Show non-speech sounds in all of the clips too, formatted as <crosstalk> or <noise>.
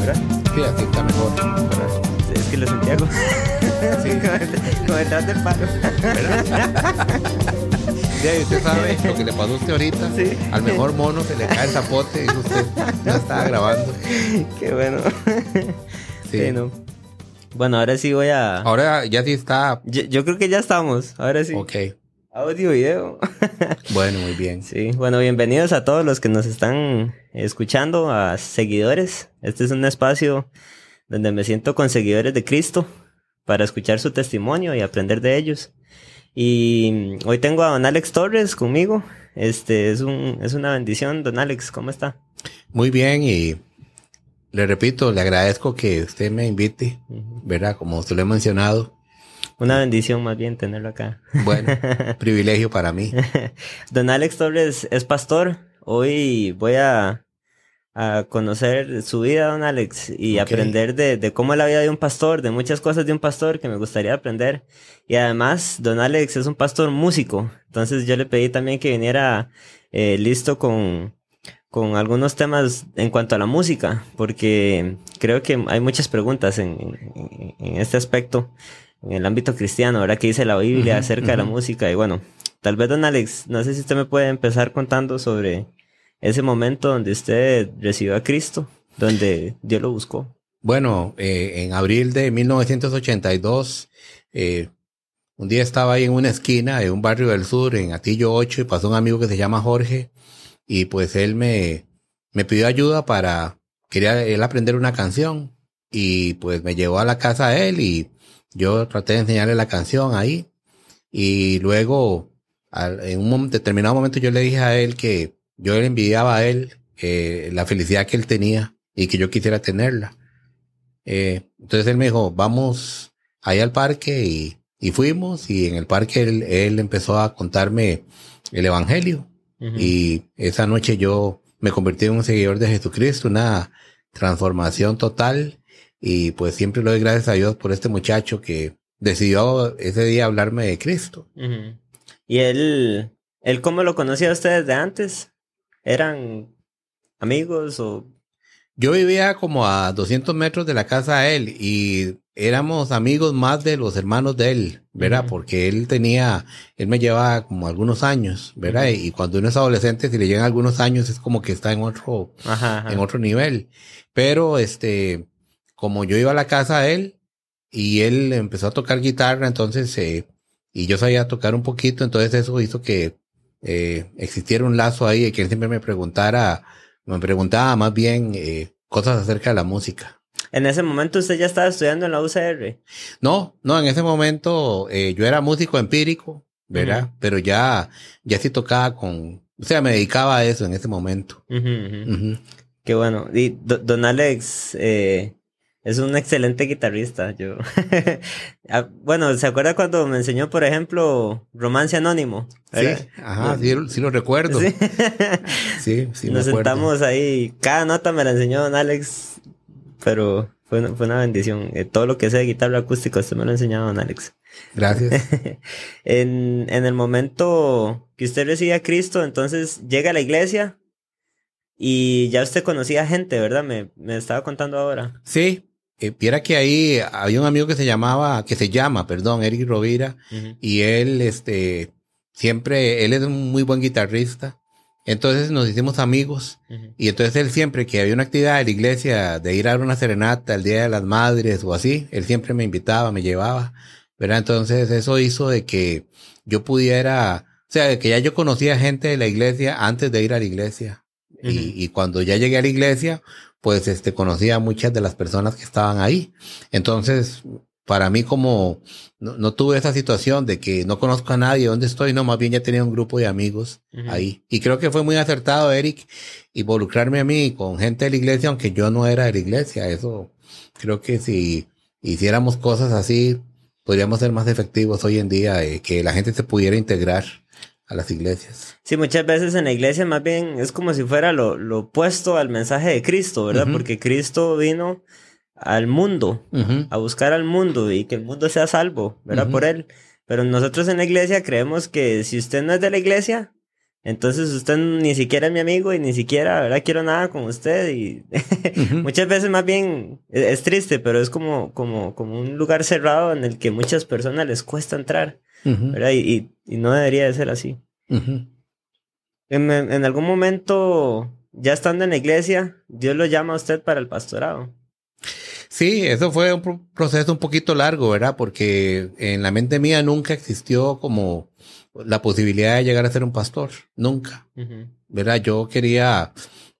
¿Verdad? Sí, así está mejor. ¿Verdad? Es que lo sentía como, <laughs> Sí. como detrás del palo. Ya, y usted sabe lo que le pasó a usted ahorita. Sí. Al mejor mono se le cae el zapote, dijo usted. Ya estaba grabando. Qué bueno. Sí. Sí, no. Bueno, ahora sí voy a... Ahora ya sí está. Yo, yo creo que ya estamos. Ahora sí. Ok. Audio, video. <laughs> Bueno, muy bien. Sí, bueno, bienvenidos a todos los que nos están escuchando, a seguidores. Este es un espacio donde me siento con seguidores de Cristo para escuchar su testimonio y aprender de ellos. Y hoy tengo a don Alex Torres conmigo. Este es un es una bendición, don Alex, ¿cómo está? Muy bien y le repito, le agradezco que usted me invite. ¿verdad? Como usted lo he mencionado. Una bendición más bien tenerlo acá. Bueno, <laughs> privilegio para mí. <laughs> Don Alex Torres es pastor. Hoy voy a, a conocer su vida, don Alex, y aprender de, de cómo es la vida de un pastor, de muchas cosas de un pastor que me gustaría aprender. Y además, don Alex es un pastor músico. Entonces yo le pedí también que viniera eh, listo con, con algunos temas en cuanto a la música, porque creo que hay muchas preguntas en, en- en este aspecto, en el ámbito cristiano, ¿verdad? Que dice la Biblia acerca de la música. Y bueno, tal vez, don Alex, no sé si usted me puede empezar contando sobre ese momento donde usted recibió a Cristo, donde Dios lo buscó. Bueno, eh, en abril de 1982, eh, un día estaba ahí en una esquina de un barrio del sur, en Atillo 8, y pasó un amigo que se llama Jorge, y pues él me, me pidió ayuda para, quería él aprender una canción, y pues me llevó a la casa de él, y yo traté de enseñarle la canción ahí, y luego, al- en un determinado momento yo le dije a él que yo le envidiaba a él eh, la felicidad que él tenía y que yo quisiera tenerla. Eh, entonces él me dijo, vamos ahí al parque y, y fuimos y en el parque él, él empezó a contarme el Evangelio y esa noche yo me convertí en un seguidor de Jesucristo, una transformación total y pues siempre le doy gracias a Dios por este muchacho que decidió ese día hablarme de Cristo. ¿Y él, él cómo lo conocía a usted desde antes? ¿Eran amigos o...? Yo vivía como a 200 metros de la casa de él y éramos amigos más de los hermanos de él, ¿verdad? Porque él tenía, él me llevaba como algunos años, ¿verdad? Y cuando uno es adolescente, si le llegan algunos años, es como que está en otro, Ajá, ajá. en otro nivel. Pero este, como yo iba a la casa de él y él empezó a tocar guitarra, entonces, eh, y yo sabía tocar un poquito, entonces eso hizo que eh, existiera un lazo ahí y que él siempre me preguntara, me preguntaba más bien eh, cosas acerca de la música. En ese momento usted ya estaba estudiando en la UCR. No, no, en ese momento eh, yo era músico empírico, ¿verdad? Pero ya, ya sí tocaba con, o sea, me dedicaba a eso en ese momento. Ujú, ujú. Ujú. Qué bueno. Y do- Don Alex eh, es un excelente guitarrista. Yo. <laughs> Ah, bueno, ¿se acuerda cuando me enseñó, por ejemplo, Romance Anónimo? Sí, ¿Verdad? ajá, sí, sí lo recuerdo. Sí. <laughs> Sí, sí, Nos sentamos ahí. Cada nota me la enseñó Don Alex, pero fue una, fue una bendición. Eh, todo lo que sé de guitarra acústica, usted me lo ha enseñado, Don Alex. Gracias. <laughs> en, en el momento que usted recibe a Cristo, entonces llega a la iglesia y ya usted conocía gente, ¿verdad? Me, me estaba contando ahora. Sí, eh, viera que ahí había un amigo que se llamaba, que se llama, perdón, Eric Rovira, y él, este, siempre, él es un muy buen guitarrista. Entonces nos hicimos amigos y entonces él siempre que había una actividad de la iglesia de ir a una serenata el Día de las Madres o así, él siempre me invitaba, me llevaba, ¿verdad? Entonces eso hizo de que yo pudiera, o sea, de que ya yo conocía gente de la iglesia antes de ir a la iglesia. Y, y cuando ya llegué a la iglesia, pues este conocía a muchas de las personas que estaban ahí. Entonces, para mí como no, no tuve esa situación de que no conozco a nadie, ¿dónde estoy? No, más bien ya tenía un grupo de amigos ahí. Y creo que fue muy acertado, Eric, involucrarme a mí con gente de la iglesia, aunque yo no era de la iglesia. Eso creo que si hiciéramos cosas así, podríamos ser más efectivos hoy en día, eh, que la gente se pudiera integrar a las iglesias. Sí, muchas veces en la iglesia más bien es como si fuera lo, lo opuesto al mensaje de Cristo, ¿verdad? Porque Cristo vino al mundo, a buscar al mundo y que el mundo sea salvo, ¿verdad? Por él. Pero nosotros en la iglesia creemos que si usted no es de la iglesia, Entonces usted ni siquiera es mi amigo y ni siquiera, ¿verdad? Quiero nada con usted y <laughs> muchas veces más bien es, triste, pero es como, como, como un lugar cerrado en el que muchas personas les cuesta entrar, ¿verdad? Y, y, no debería de ser así. en, en, algún momento, ya estando en la iglesia, Dios lo llama a usted para el pastorado. Sí, eso fue un proceso un poquito largo, ¿verdad? Porque en la mente mía nunca existió como la posibilidad de llegar a ser un pastor, nunca. ¿Verdad? Yo quería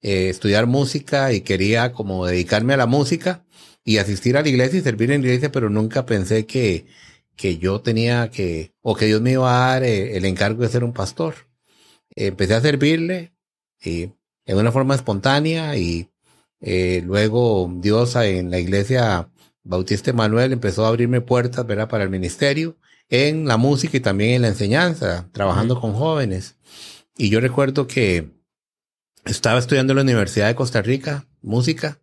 eh, estudiar música y quería como dedicarme a la música y asistir a la iglesia y servir en la iglesia, pero nunca pensé que, que yo tenía que, o que Dios me iba a dar eh, el encargo de ser un pastor. empecé a servirle y en una forma espontánea y eh, luego Dios en la iglesia Bautista Manuel empezó a abrirme puertas, ¿verdad? Para el ministerio en la música y también en la enseñanza, trabajando con jóvenes. Y yo recuerdo que estaba estudiando en la Universidad de Costa Rica, música,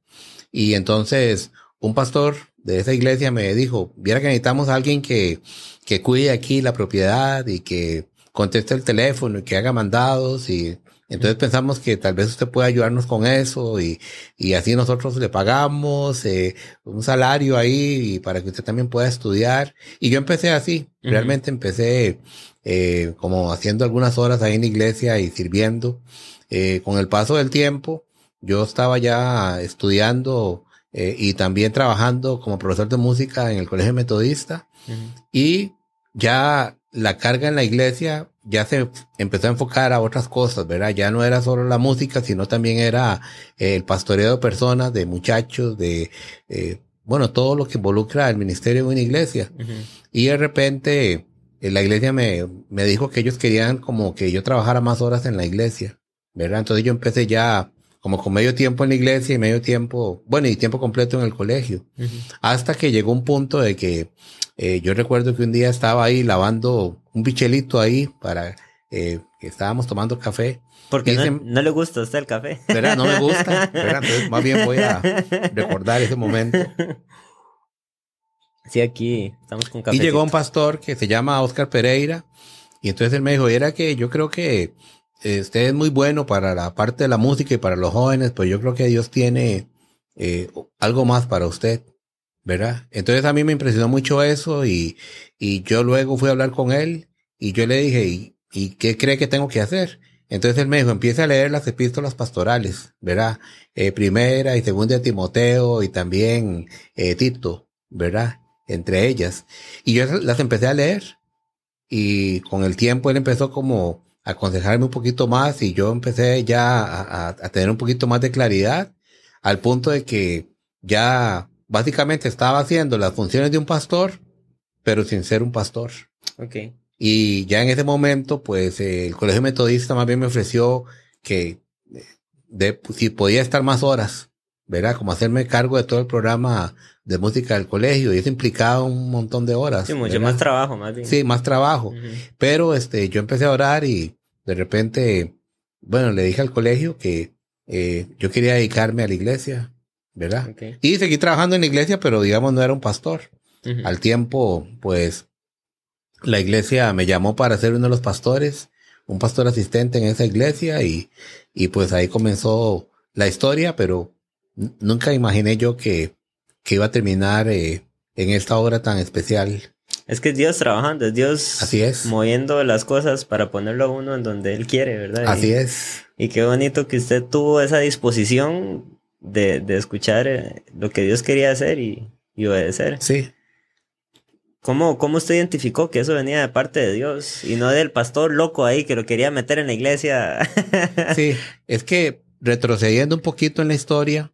y entonces un pastor de esa iglesia me dijo, viera que necesitamos a alguien que, que cuide aquí la propiedad y que conteste el teléfono y que haga mandados y entonces pensamos que tal vez usted pueda ayudarnos con eso y, y así nosotros le pagamos eh, un salario ahí y para que usted también pueda estudiar. Y yo empecé así, realmente empecé eh, como haciendo algunas horas ahí en la iglesia y sirviendo. Eh, con el paso del tiempo, yo estaba ya estudiando eh, y también trabajando como profesor de música en el colegio metodista y ya la carga en la iglesia ya se empezó a enfocar a otras cosas, ¿verdad? Ya no era solo la música, sino también era eh, el pastoreo de personas, de muchachos, de, eh, bueno, todo lo que involucra el ministerio de una iglesia. Y de repente eh, la iglesia me, me dijo que ellos querían como que yo trabajara más horas en la iglesia, ¿verdad? Entonces yo empecé ya como con medio tiempo en la iglesia y medio tiempo, bueno, y tiempo completo en el colegio. Hasta que llegó un punto de que eh, yo recuerdo que un día estaba ahí lavando un bichelito ahí para eh, que estábamos tomando café. Porque no, le gusta a usted el café. ¿Verdad? No me gusta. <laughs> ¿verdad? Entonces, más bien voy a recordar ese momento. Sí, aquí estamos con café. Y llegó un pastor que se llama Oscar Pereira. Y entonces él me dijo, era que yo creo que usted es muy bueno para la parte de la música y para los jóvenes, pues yo creo que Dios tiene eh, algo más para usted. ¿verdad? Entonces a mí me impresionó mucho eso y, y yo luego fui a hablar con él y yo le dije, ¿y, ¿y qué cree que tengo que hacer? Entonces él me dijo, empieza a leer las epístolas pastorales, ¿verdad? Eh, primera y segunda de Timoteo y también eh, Tito, ¿verdad? Entre ellas. Y yo las empecé a leer y con el tiempo él empezó como aconsejarme un poquito más y yo empecé ya a, a tener un poquito más de claridad al punto de que ya básicamente estaba haciendo las funciones de un pastor, pero sin ser un pastor. Okay. Y ya en ese momento, pues el colegio metodista más bien me ofreció que de, si podía estar más horas, ¿verdad? Como hacerme cargo de todo el programa de música del colegio y eso implicaba un montón de horas. Sí, mucho más trabajo, más bien. Sí, más trabajo. Pero este, yo empecé a orar y de repente, bueno, le dije al colegio que eh, yo quería dedicarme a la iglesia ¿verdad? Y seguí trabajando en la iglesia, pero digamos no era un pastor. Al tiempo, pues, la iglesia me llamó para ser uno de los pastores, un pastor asistente en esa iglesia y, y pues ahí comenzó la historia, pero nunca imaginé yo que, que iba a terminar eh, en esta obra tan especial. Es que es Dios trabajando, es Dios Así es. moviendo las cosas para ponerlo a uno en donde Él quiere, ¿verdad? Así es. Y qué bonito que usted tuvo esa disposición de, de escuchar eh, lo que Dios quería hacer y, y obedecer. Sí. ¿Cómo, ¿Cómo usted identificó que eso venía de parte de Dios y no del pastor loco ahí que lo quería meter en la iglesia? <laughs> sí, es que retrocediendo un poquito en la historia,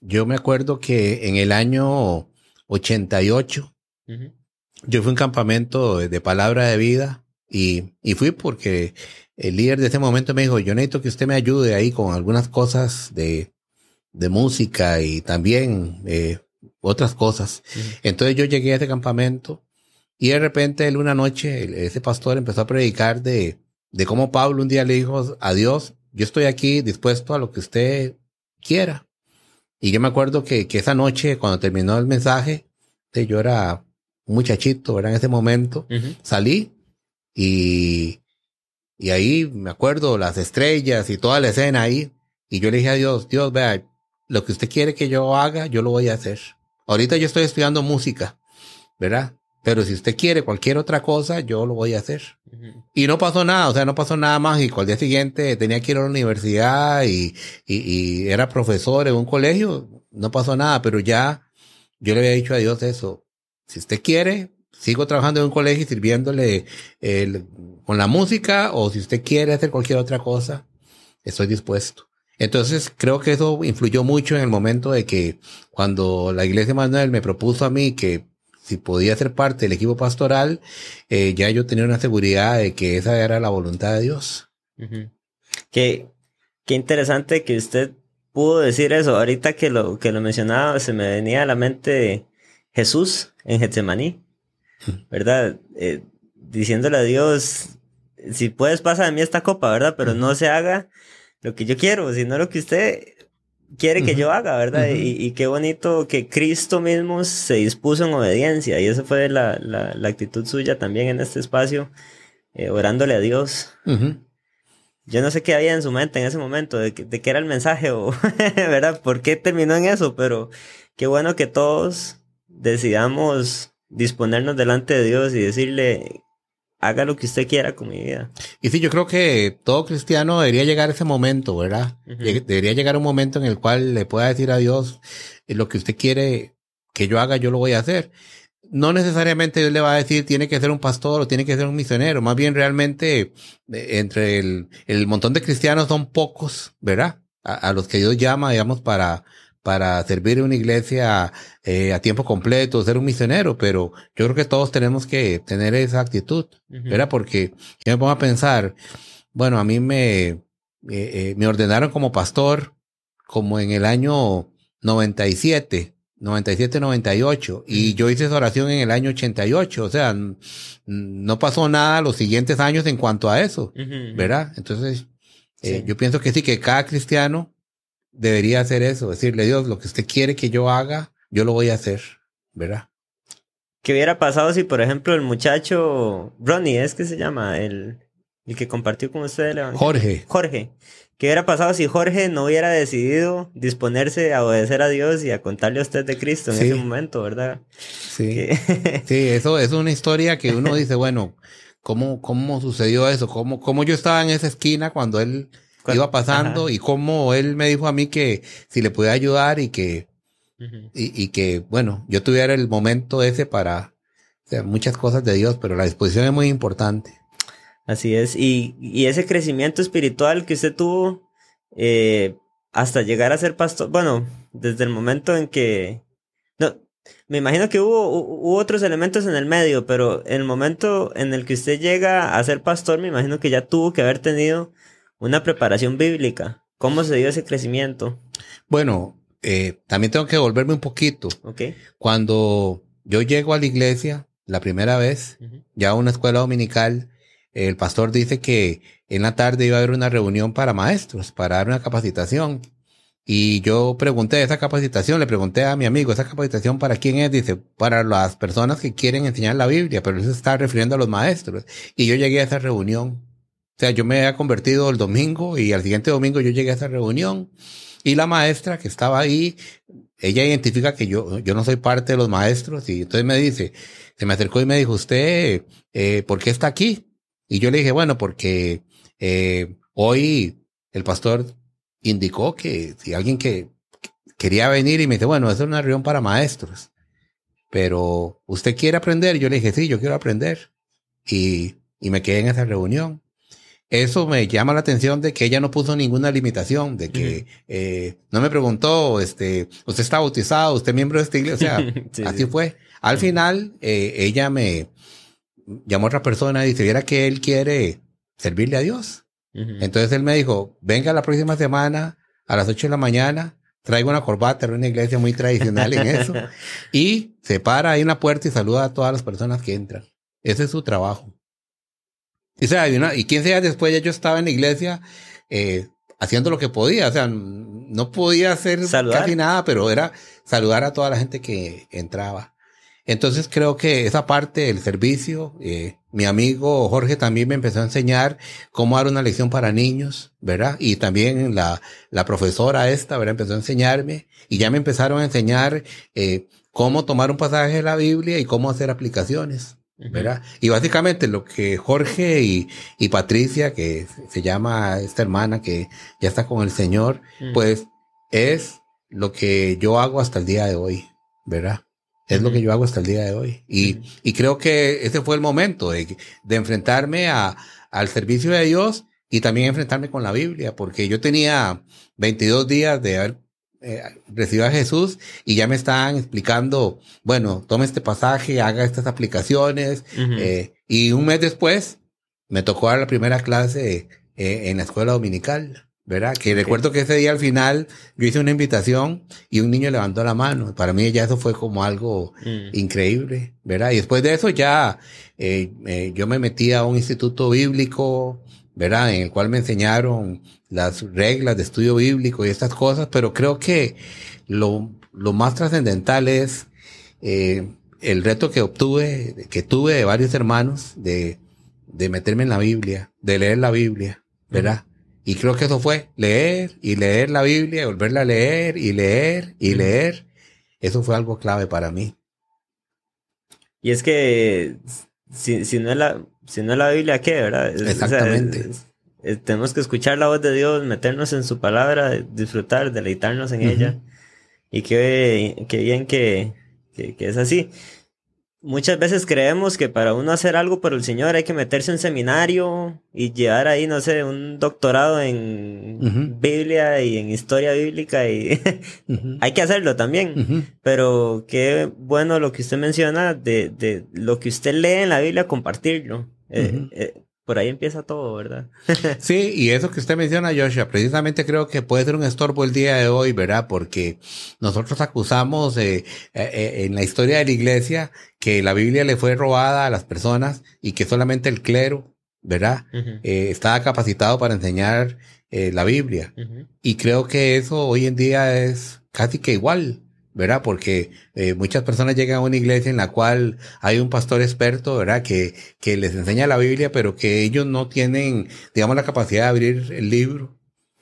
yo me acuerdo que en el año 88, yo fui a un campamento de palabra de vida y, y fui porque el líder de ese momento me dijo, yo necesito que usted me ayude ahí con algunas cosas de, de música y también eh, otras cosas. Entonces yo llegué a ese campamento y de repente él una noche, ese pastor empezó a predicar de, de cómo Pablo un día le dijo a Dios, yo estoy aquí dispuesto a lo que usted quiera. Y yo me acuerdo que, que esa noche, cuando terminó el mensaje, yo era un muchachito, era en ese momento, salí y Y ahí me acuerdo las estrellas y toda la escena ahí. Y yo le dije a Dios, Dios, vea, lo que usted quiere que yo haga, yo lo voy a hacer. Ahorita yo estoy estudiando música, ¿verdad? Pero si usted quiere cualquier otra cosa, yo lo voy a hacer. Y no pasó nada, o sea, no pasó nada mágico. Al día siguiente tenía que ir a la universidad y, y, y, era profesor en un colegio. No pasó nada, pero ya yo le había dicho a Dios eso. Si usted quiere, sigo trabajando en un colegio y sirviéndole el, con la música o si usted quiere hacer cualquier otra cosa, estoy dispuesto. Entonces creo que eso influyó mucho en el momento de que cuando la iglesia Manuel me propuso a mí que si podía ser parte del equipo pastoral, eh, ya yo tenía una seguridad de que esa era la voluntad de Dios. qué, qué interesante que usted pudo decir eso. Ahorita que lo, que lo mencionaba, se me venía a la mente Jesús en Getsemaní, ¿verdad? Eh, diciéndole a Dios, si puedes pasa de mí esta copa, ¿verdad? Pero no se haga lo que yo quiero, sino lo que usted quiere que yo haga, ¿verdad? y, qué bonito que Cristo mismo se dispuso en obediencia y esa fue la, la, la actitud suya también en este espacio, eh, orándole a Dios. Yo no sé qué había en su mente en ese momento, de, de qué era el mensaje o, <laughs> ¿verdad? ¿Por qué terminó en eso? Pero qué bueno que todos decidamos disponernos delante de Dios y decirle, haga lo que usted quiera con mi vida. Y sí, yo creo que todo cristiano debería llegar a ese momento, ¿verdad? Debería llegar un momento en el cual le pueda decir a Dios, eh, lo que usted quiere que yo haga, yo lo voy a hacer. No necesariamente Dios le va a decir, tiene que ser un pastor o tiene que ser un misionero. Más bien realmente, eh, entre el, el montón de cristianos son pocos, ¿verdad? A, a los que Dios llama, digamos, para, para servir en una iglesia eh, a tiempo completo, ser un misionero, pero yo creo que todos tenemos que tener esa actitud, ¿verdad? Porque yo me pongo a pensar, bueno, a mí me, eh, eh, me ordenaron como pastor como en el año 97, 97, 98, y yo hice esa oración en el año 88, o sea, no pasó nada los siguientes años en cuanto a eso, ¿verdad? Entonces, yo pienso que sí, que cada cristiano debería hacer eso, decirle, Dios, lo que usted quiere que yo haga, yo lo voy a hacer, ¿verdad? ¿Qué hubiera pasado si, por ejemplo, el muchacho, Ronnie, es que se llama, el, el que compartió con usted el Jorge. Jorge. ¿Qué hubiera pasado si Jorge no hubiera decidido disponerse a obedecer a Dios y a contarle a usted de Cristo en ese momento, verdad? Sí. <laughs> sí, eso es una historia que uno dice, bueno, ¿cómo, cómo sucedió eso? ¿Cómo, ¿Cómo yo estaba en esa esquina cuando él iba pasando y cómo él me dijo a mí que si le podía ayudar y que, y, que, bueno, yo tuviera el momento ese para muchas cosas de Dios, pero la disposición es muy importante. Así es. Y, y ese crecimiento espiritual que usted tuvo eh, hasta llegar a ser pastor, bueno, desde el momento en que... No, me imagino que hubo, hubo otros elementos en el medio, pero en el momento en el que usted llega a ser pastor, me imagino que ya tuvo que haber tenido una preparación bíblica. ¿Cómo se dio ese crecimiento? Bueno, eh, también tengo que volverme un poquito. Okay. Cuando yo llego a la iglesia la primera vez, ya a una escuela dominical, el pastor dice que en la tarde iba a haber una reunión para maestros, para dar una capacitación. Y yo pregunté esa capacitación, le pregunté a mi amigo, ¿esa capacitación para quién es? Dice, para las personas que quieren enseñar la Biblia, pero él se está refiriendo a los maestros. Y yo llegué a esa reunión sea, yo me había convertido el domingo y al siguiente domingo yo llegué a esa reunión y la maestra que estaba ahí, ella identifica que yo, yo no soy parte de los maestros y entonces me dice, se me acercó y me dijo, usted, eh, ¿por qué está aquí? Y yo le dije, bueno, porque eh, hoy el pastor indicó que si alguien que quería venir y me dice, bueno, es una reunión para maestros, pero ¿usted quiere aprender? Yo le dije, sí, yo quiero aprender. Y, y me quedé en esa reunión eso me llama la atención de que ella no puso ninguna limitación, de que eh, no me preguntó, este, usted está bautizado, usted es miembro de esta iglesia, o sea, <laughs> así fue. Al final, eh, ella me llamó a otra persona y dice, que él quiere servirle a Dios. Entonces él me dijo, venga la próxima semana a las ocho de la mañana, traigo una corbata, era una iglesia muy tradicional en eso, <laughs> y se para ahí en la puerta y saluda a todas las personas que entran. Ese es su trabajo. Y, sea, y, una, y 15 días después ya yo estaba en la iglesia eh, haciendo lo que podía. O sea, no podía hacer casi nada, pero era saludar a toda la gente que entraba. Entonces creo que esa parte del servicio, eh, mi amigo Jorge también me empezó a enseñar cómo dar una lección para niños, ¿verdad? Y también la, la profesora esta, ¿verdad? Empezó a enseñarme y ya me empezaron a enseñar eh, cómo tomar un pasaje de la Biblia y cómo hacer aplicaciones, ¿verdad? Y básicamente lo que Jorge y, y, Patricia, que se llama esta hermana que ya está con el Señor, pues es lo que yo hago hasta el día de hoy, ¿verdad? Es lo que yo hago hasta el día de hoy. Y, y creo que ese fue el momento de, de enfrentarme a, al servicio de Dios y también enfrentarme con la Biblia, porque yo tenía 22 días de haber eh, recibido a Jesús y ya me estaban explicando, bueno, tome este pasaje, haga estas aplicaciones, eh, y un mes después me tocó dar la primera clase eh, en la escuela dominical. ¿verdad? Que recuerdo que ese día al final yo hice una invitación y un niño levantó la mano. Para mí ya eso fue como algo mm. increíble, ¿verdad? Y después de eso ya eh, yo me metí a un instituto bíblico, ¿verdad? En el cual me enseñaron las reglas de estudio bíblico y estas cosas, pero creo que lo, lo más trascendental es eh, el reto que obtuve, que tuve de varios hermanos de, de meterme en la Biblia, de leer la Biblia, ¿verdad? Y creo que eso fue leer y leer la Biblia, y volverla a leer y leer y leer. Eso fue algo clave para mí. Y es que si, si, no, es la, si no es la Biblia, ¿qué? ¿Verdad? Exactamente. tenemos que escuchar la voz de Dios, meternos en su palabra, disfrutar, deleitarnos en ella. Y qué, qué bien que, que, que es así muchas veces creemos que para uno hacer algo por el Señor hay que meterse en un seminario y llevar ahí, no sé, un doctorado en Biblia y en historia bíblica y <laughs> hay que hacerlo también. Pero qué bueno lo que usted menciona de, de, lo que usted lee en la Biblia, compartirlo. Eh, eh, por ahí empieza todo, ¿verdad? <laughs> sí, y eso que usted menciona, Joshua, precisamente creo que puede ser un estorbo el día de hoy, ¿verdad? Porque nosotros acusamos eh, eh, en la historia de la iglesia que la Biblia le fue robada a las personas y que solamente el clero, ¿verdad? eh, estaba capacitado para enseñar eh, la Biblia. Y creo que eso hoy en día es casi que igual. ¿Verdad? Porque eh, muchas personas llegan a una iglesia en la cual hay un pastor experto, ¿verdad? Que, que les enseña la Biblia, pero que ellos no tienen, digamos, la capacidad de abrir el libro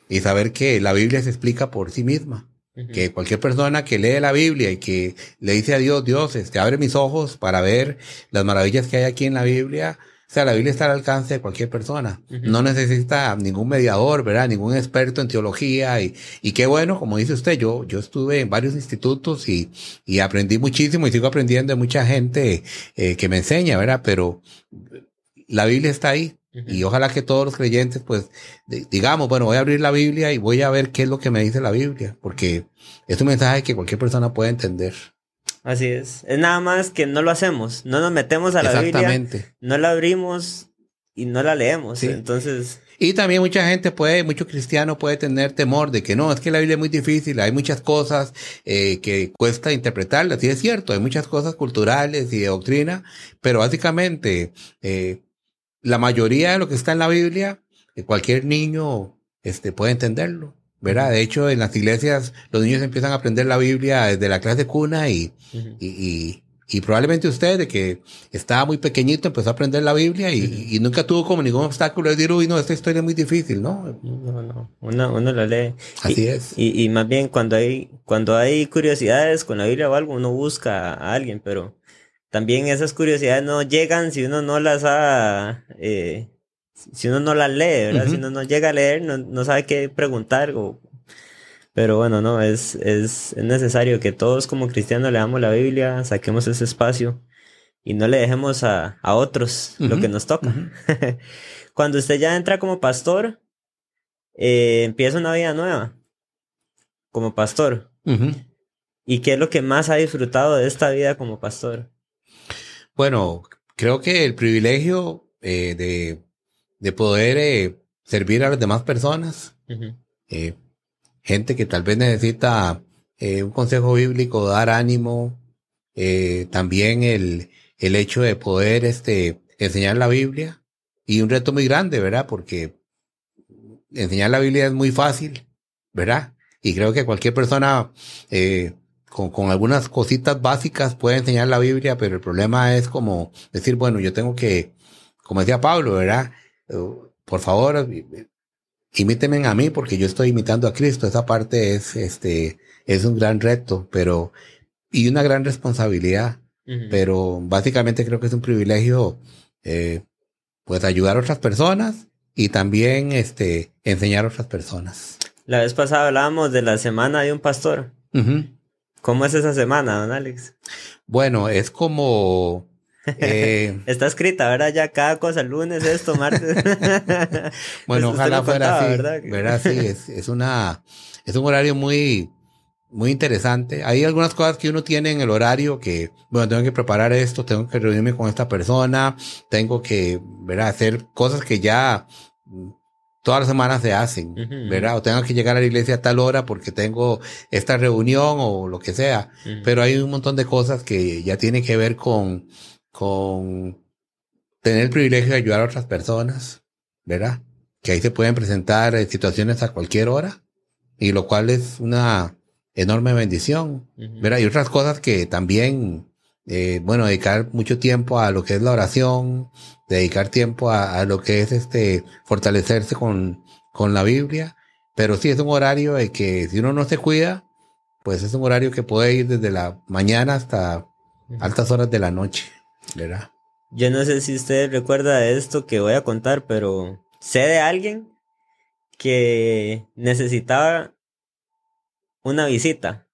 y saber que la Biblia se explica por sí misma. Que cualquier persona que lee la Biblia y que le dice a Dios, Dios, este, abre mis ojos para ver las maravillas que hay aquí en la Biblia, o sea, la Biblia está al alcance de cualquier persona. No necesita ningún mediador, ¿verdad? Ningún experto en teología. Y, y qué bueno, como dice usted, yo, yo estuve en varios institutos y, y aprendí muchísimo y sigo aprendiendo de mucha gente eh, que me enseña, ¿verdad? Pero la Biblia está ahí. Y ojalá que todos los creyentes, pues, digamos, bueno, voy a abrir la Biblia y voy a ver qué es lo que me dice la Biblia, porque es un mensaje que cualquier persona puede entender. Así es. Es nada más que no lo hacemos. No nos metemos a la Biblia. No la abrimos y no la leemos. Entonces. Y también mucha gente puede, mucho cristiano puede tener temor de que no, es que la Biblia es muy difícil, hay muchas cosas eh, que cuesta interpretarlas, y es cierto, hay muchas cosas culturales y de doctrina, pero básicamente eh, la mayoría de lo que está en la Biblia, eh, cualquier niño este, puede entenderlo. ¿Verdad? De hecho, en las iglesias los niños empiezan a aprender la Biblia desde la clase de cuna y, y, y, probablemente usted, de que estaba muy pequeñito, empezó a aprender la Biblia y, y nunca tuvo como ningún obstáculo de decir, uy, no, esta historia es muy difícil, ¿no? No, no, uno, uno la lee. Así es. Y, y más bien cuando hay, cuando hay curiosidades con la Biblia o algo, uno busca a alguien, pero también esas curiosidades no llegan si uno no las ha... Eh, si uno no la lee, ¿verdad? Si uno no llega a leer, no, no sabe qué preguntar. O... Pero bueno, no, es, es, necesario que todos como cristianos leamos la Biblia, saquemos ese espacio y no le dejemos a, a otros lo que nos toca. <laughs> Cuando usted ya entra como pastor, eh, empieza una vida nueva como pastor. ¿Y qué es lo que más ha disfrutado de esta vida como pastor? Bueno, creo que el privilegio eh, de de poder eh, servir a las demás personas. eh, gente que tal vez necesita eh, un consejo bíblico, dar ánimo. Eh, también el, el hecho de poder este, enseñar la Biblia. Y un reto muy grande, ¿verdad? Porque enseñar la Biblia es muy fácil, ¿verdad? Y creo que cualquier persona eh, con, con, algunas cositas básicas puede enseñar la Biblia, pero el problema es como decir, bueno, yo tengo que como decía Pablo, ¿verdad? Por favor, imítenme a mí porque yo estoy imitando a Cristo. Esa parte es, este, es un gran reto, pero, y una gran responsabilidad. Pero básicamente creo que es un privilegio, eh, pues ayudar a otras personas y también, este, enseñar a otras personas. La vez pasada hablábamos de la semana de un pastor. ¿Cómo es esa semana, don Alex? Bueno, es como... Eh, Está escrita, ¿verdad? Ya cada cosa, lunes, esto, martes. <laughs> bueno, ojalá fuera así. ¿verdad? Sí, es, es, una, es un horario muy, muy interesante. Hay algunas cosas que uno tiene en el horario que, bueno, tengo que preparar esto, tengo que reunirme con esta persona, tengo que, ¿verdad? Hacer cosas que ya todas las semanas se hacen, ¿verdad? O tengo que llegar a la iglesia a tal hora porque tengo esta reunión o lo que sea. Pero hay un montón de cosas que ya tienen que ver con, con tener el privilegio de ayudar a otras personas, ¿verdad? Que ahí se pueden presentar eh, situaciones a cualquier hora y lo cual es una enorme bendición, ¿verdad? Y otras cosas que también, eh, bueno, dedicar mucho tiempo a lo que es la oración, dedicar tiempo a, lo que es este fortalecerse con, con la Biblia. Pero sí es un horario de que si uno no se cuida, pues es un horario que puede ir desde la mañana hasta altas horas de la noche, ¿verdad? Yo no sé si usted recuerda esto que voy a contar, pero sé de alguien que necesitaba una visita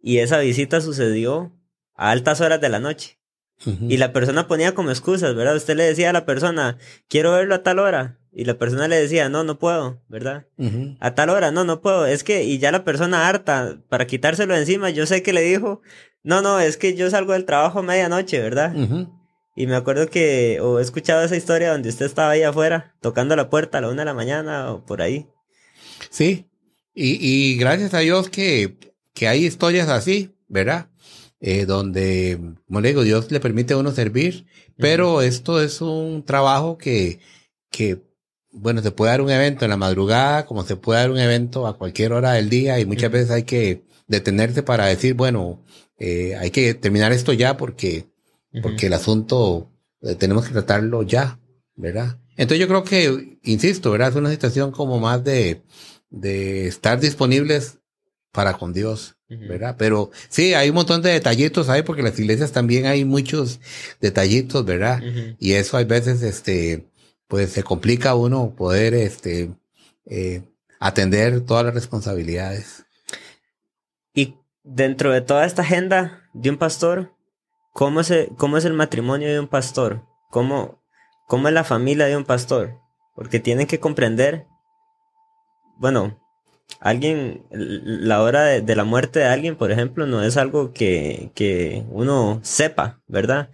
y esa visita sucedió a altas horas de la noche. Y la persona ponía como excusas, ¿verdad? Usted le decía a la persona, quiero verlo a tal hora. Y la persona le decía, no, no puedo, ¿verdad? A tal hora, no, no puedo. Es que, y ya la persona harta, para quitárselo encima, yo sé que le dijo, no, no, es que yo salgo del trabajo a medianoche, ¿verdad? Y me acuerdo que, o he escuchado esa historia donde usted estaba ahí afuera, tocando la puerta a la una de la mañana o por ahí. Sí, y, y gracias a Dios que, que hay historias así, ¿verdad? eh, donde, como le digo, Dios le permite a uno servir, pero esto es un trabajo que, que, bueno, se puede dar un evento en la madrugada, como se puede dar un evento a cualquier hora del día, y muchas veces hay que detenerse para decir, bueno, eh, hay que terminar esto ya porque, porque el asunto eh, tenemos que tratarlo ya, ¿verdad? Entonces yo creo que, insisto, ¿verdad? Es una situación como más de, de estar disponibles para con Dios. ¿verdad? Pero sí, hay un montón de detallitos ahí, porque en las iglesias también hay muchos detallitos, ¿verdad? Y eso hay veces, este, pues se complica uno poder, este, eh, atender todas las responsabilidades. Dentro de toda esta agenda de un pastor, ¿cómo, cómo es el matrimonio de un pastor? ¿Cómo, ¿Cómo es la familia de un pastor? Porque tienen que comprender, bueno, alguien, la hora de, la muerte de alguien, por ejemplo, no es algo que, que uno sepa, ¿verdad?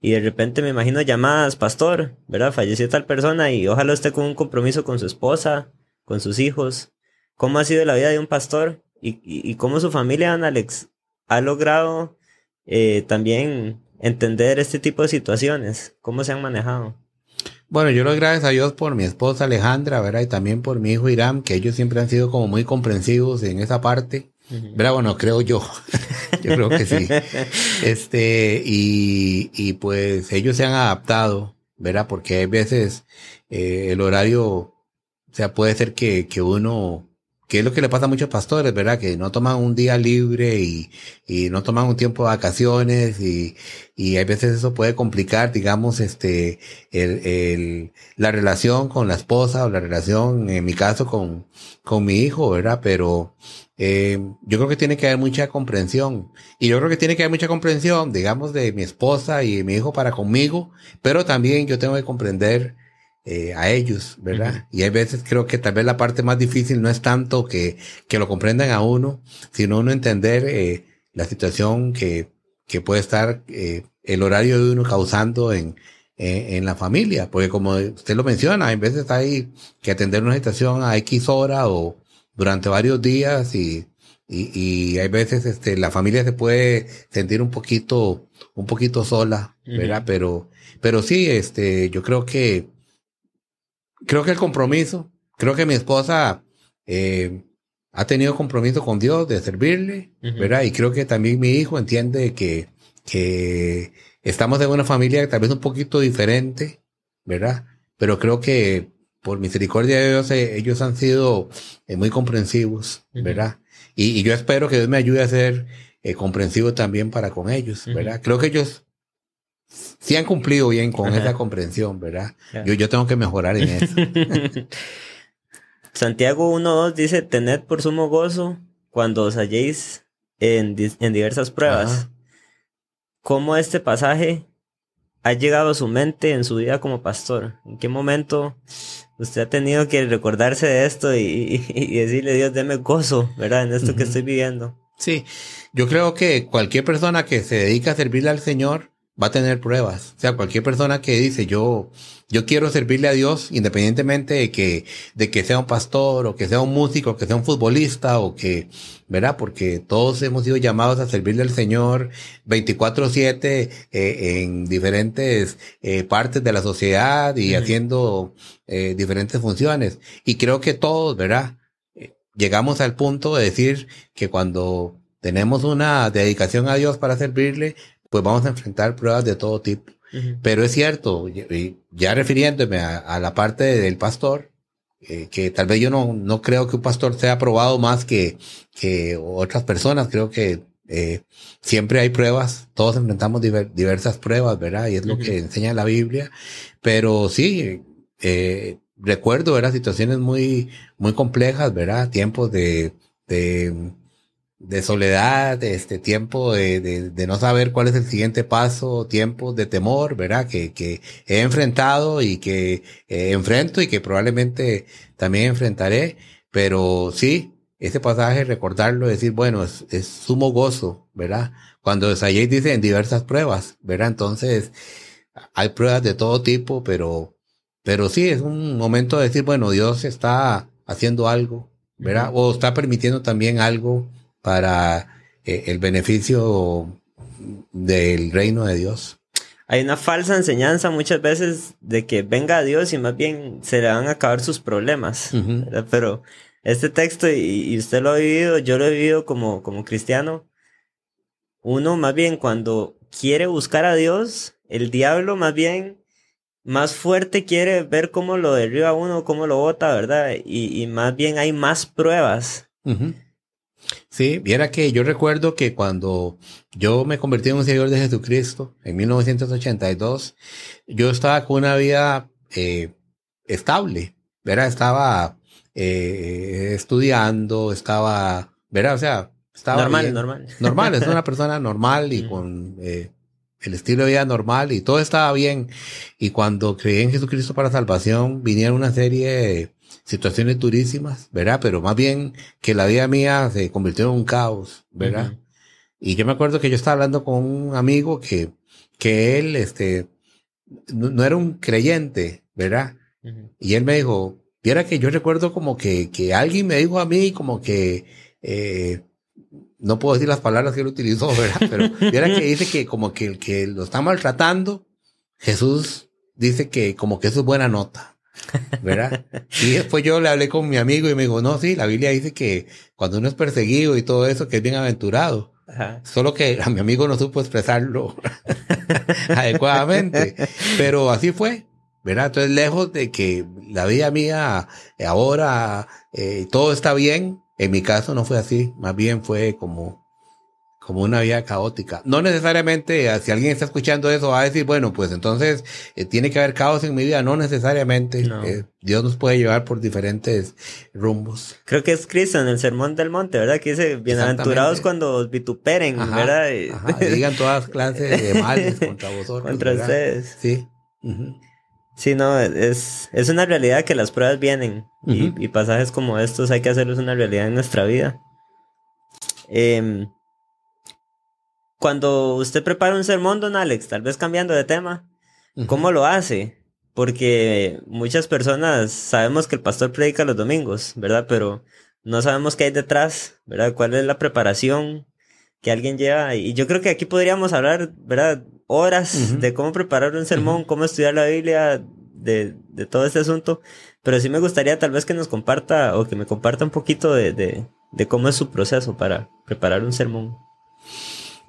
Y de repente me imagino llamadas, pastor, ¿verdad? Falleció tal persona y ojalá esté con un compromiso con su esposa, con sus hijos. ¿Cómo ha sido la vida de un pastor? Y, y, cómo su familia, Alex, ha logrado eh, también entender este tipo de situaciones. ¿Cómo se han manejado? Bueno, yo lo gracias a Dios por mi esposa Alejandra, ¿verdad? Y también por mi hijo Irán, que ellos siempre han sido como muy comprensivos en esa parte. ¿Verdad? Bueno, creo yo. <laughs> yo creo que sí. <laughs> Este, y, y pues ellos se han adaptado, ¿verdad? Porque hay veces eh, el horario, o sea, puede ser que, que uno que es lo que le pasa a muchos pastores, ¿verdad? Que no toman un día libre y, y no toman un tiempo de vacaciones y, y a veces eso puede complicar, digamos, este, el, el, la relación con la esposa o la relación, en mi caso, con, con mi hijo, ¿verdad? Pero, eh, yo creo que tiene que haber mucha comprensión. Y yo creo que tiene que haber mucha comprensión, digamos, de mi esposa y mi hijo para conmigo, pero también yo tengo que comprender eh, a ellos, ¿verdad? Y hay veces creo que tal vez la parte más difícil no es tanto que, que lo comprendan a uno, sino uno entender eh, la situación que, que puede estar eh, el horario de uno causando en, en, la familia, porque como usted lo menciona, hay veces hay que atender una situación a X hora o durante varios días y, y, y hay veces este, la familia se puede sentir un poquito, un poquito sola, ¿verdad? Pero, pero sí, este, yo creo que creo que el compromiso, creo que mi esposa eh, ha tenido compromiso con Dios de servirle, ¿verdad? Y creo que también mi hijo entiende que, que estamos en una familia tal vez un poquito diferente, ¿verdad? Pero creo que por misericordia de Dios eh, ellos han sido eh, muy comprensivos, ¿verdad? y, y, yo espero que Dios me ayude a ser eh, comprensivo también para con ellos, ¿verdad? Creo que ellos sí han cumplido bien con esa comprensión, ¿verdad? Yo, yo tengo que mejorar en eso. <laughs> Santiago 1.2 dice, tened por sumo gozo cuando os halléis en, en diversas pruebas. ¿Cómo este pasaje ha llegado a su mente en su vida como pastor? ¿En qué momento usted ha tenido que recordarse de esto y, y, decirle, Dios, deme gozo, ¿verdad? En esto que estoy viviendo. Sí, yo creo que cualquier persona que se dedica a servirle al Señor va a tener pruebas. O sea, cualquier persona que dice yo, yo quiero servirle a Dios, independientemente de que, de que sea un pastor o que sea un músico, que sea un futbolista o que, ¿verdad? Porque todos hemos sido llamados a servirle al Señor 24/7 eh, en diferentes eh, partes de la sociedad y haciendo eh, diferentes funciones. Y creo que todos, ¿verdad? Llegamos al punto de decir que cuando tenemos una dedicación a Dios para servirle, pues vamos a enfrentar pruebas de todo tipo. Pero es cierto, ya refiriéndome a, la parte del pastor, eh, que tal vez yo no, no creo que un pastor sea aprobado más que, que otras personas, creo que eh, siempre hay pruebas, todos enfrentamos diversas pruebas, ¿verdad? Y es lo que enseña la Biblia. Pero sí, eh, recuerdo, ¿verdad? Situaciones muy, muy complejas, ¿verdad? Tiempos de, de de soledad, este tiempo de, de, no saber cuál es el siguiente paso, tiempos de temor, ¿verdad? Que, que he enfrentado y que eh, enfrento y que probablemente también enfrentaré. Pero sí, ese pasaje, recordarlo, decir, bueno, es, es sumo gozo, ¿verdad? Cuando Sayed dice en diversas pruebas, ¿verdad? Entonces, hay pruebas de todo tipo, pero, pero sí, es un momento de decir, bueno, Dios está haciendo algo, ¿verdad? O está permitiendo también algo para eh, el beneficio del reino de Dios. Hay una falsa enseñanza muchas veces de que venga a Dios y más bien se le van a acabar sus problemas. Pero este texto, y, usted lo ha vivido, yo lo he vivido como, como cristiano, uno más bien cuando quiere buscar a Dios, el diablo más bien más fuerte quiere ver cómo lo derriba uno, cómo lo bota, ¿verdad? Y, más bien hay más pruebas. Sí, viera que yo recuerdo que cuando yo me convertí en un seguidor de Jesucristo en 1982, yo estaba con una vida eh, estable, ¿verdad? Estaba eh, estudiando, estaba, ¿verdad? O sea, estaba... Normal, normal. Normal, es una <laughs> persona normal y con eh, el estilo de vida normal y todo estaba bien. Y cuando creí en Jesucristo para salvación, vinieron una serie de situaciones durísimas, ¿verdad? Pero más bien que la vida mía se convirtió en un caos, ¿verdad? Y yo me acuerdo que yo estaba hablando con un amigo que, que él, este, no, era un creyente, ¿verdad? Y él me dijo, viera que yo recuerdo como que, que alguien me dijo a mí como que, eh, no puedo decir las palabras que él utilizó, ¿verdad? <laughs> Pero viera que dice que como que el que lo está maltratando, Jesús dice que como que eso es buena nota. ¿Verdad? Y después yo le hablé con mi amigo y me dijo, no, sí, la Biblia dice que cuando uno es perseguido y todo eso, que es bienaventurado. Solo que a mi amigo no supo expresarlo <laughs> adecuadamente. Pero así fue, ¿verdad? Entonces, lejos de que la vida mía ahora eh, todo está bien, en mi caso no fue así. Más bien fue como como una vida caótica. No necesariamente, eh, si alguien está escuchando eso, va a decir, bueno, pues entonces eh, tiene que haber caos en mi vida. No necesariamente. Eh, Dios nos puede llevar por diferentes rumbos. Creo que es Cristo en el Sermón del Monte, ¿verdad? Que dice, bienaventurados cuando os vituperen, ¿verdad? digan todas clases de <laughs> males contra vosotros. Contra ustedes. Sí. Sí, no, es, es una realidad que las pruebas vienen y, y pasajes como estos hay que hacerlos una realidad en nuestra vida. Eh, cuando usted prepara un sermón, don Alex, tal vez cambiando de tema, ¿cómo lo hace? Porque muchas personas sabemos que el pastor predica los domingos, ¿verdad? Pero no sabemos qué hay detrás, ¿verdad? ¿Cuál es la preparación que alguien lleva? Y yo creo que aquí podríamos hablar, ¿verdad? Horas de cómo preparar un sermón, cómo estudiar la Biblia, de, de, todo este asunto. Pero sí me gustaría tal vez que nos comparta o que me comparta un poquito de, de, de cómo es su proceso para preparar un sermón.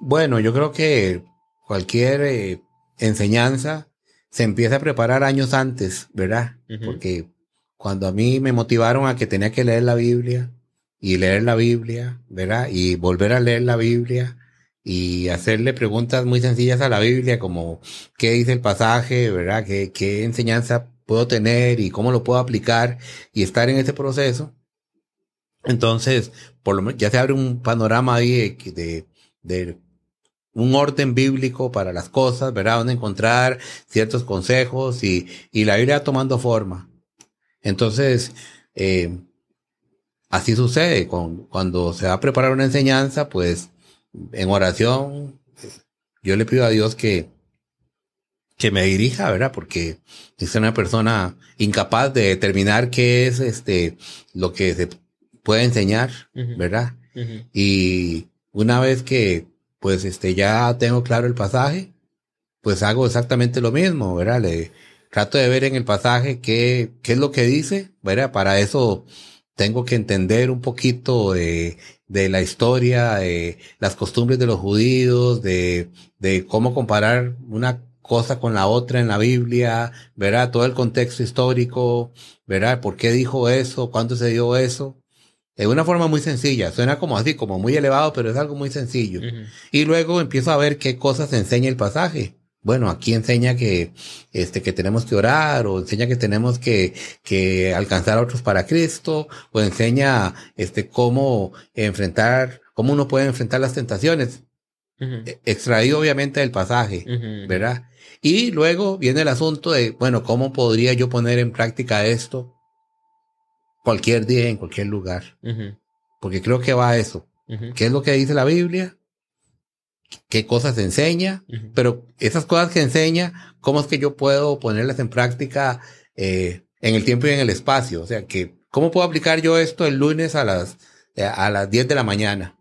Bueno, yo creo que cualquier eh, enseñanza se empieza a preparar años antes, ¿verdad? Porque cuando a mí me motivaron a que tenía que leer la Biblia y leer la Biblia, ¿verdad? Y volver a leer la Biblia y hacerle preguntas muy sencillas a la Biblia, como qué dice el pasaje, ¿verdad? ¿Qué, qué enseñanza puedo tener y cómo lo puedo aplicar y estar en ese proceso? Entonces, por lo menos ya se abre un panorama ahí de, de un orden bíblico para las cosas, ¿verdad? Donde encontrar ciertos consejos y, y la Biblia tomando forma. Entonces, eh, así sucede con, cuando se va a preparar una enseñanza, pues en oración, yo le pido a Dios que, que me dirija, ¿verdad? Porque es una persona incapaz de determinar qué es este, lo que se puede enseñar, ¿verdad? Y una vez que pues este, ya tengo claro el pasaje, pues hago exactamente lo mismo, ¿verdad? Trato de ver en el pasaje qué, qué es lo que dice, ¿verdad? Para eso tengo que entender un poquito de, de la historia, de las costumbres de los judíos, de, de cómo comparar una cosa con la otra en la Biblia, ¿verdad? Todo el contexto histórico, ¿verdad? ¿Por qué dijo eso? ¿Cuándo se dio eso? De una forma muy sencilla. Suena como así, como muy elevado, pero es algo muy sencillo. Y luego empiezo a ver qué cosas enseña el pasaje. Bueno, aquí enseña que, este, que tenemos que orar, o enseña que tenemos que, que alcanzar a otros para Cristo, o enseña, este, cómo enfrentar, cómo uno puede enfrentar las tentaciones. E, extraído obviamente del pasaje, ¿verdad? Y luego viene el asunto de, bueno, ¿cómo podría yo poner en práctica esto cualquier día, en cualquier lugar. Porque creo que va a eso. ¿Qué es lo que dice la Biblia? ¿Qué cosas enseña? Pero esas cosas que enseña, ¿cómo es que yo puedo ponerlas en práctica eh, en el tiempo y en el espacio? O sea, que, ¿cómo puedo aplicar yo esto el lunes a las, eh, a las 10 de la mañana?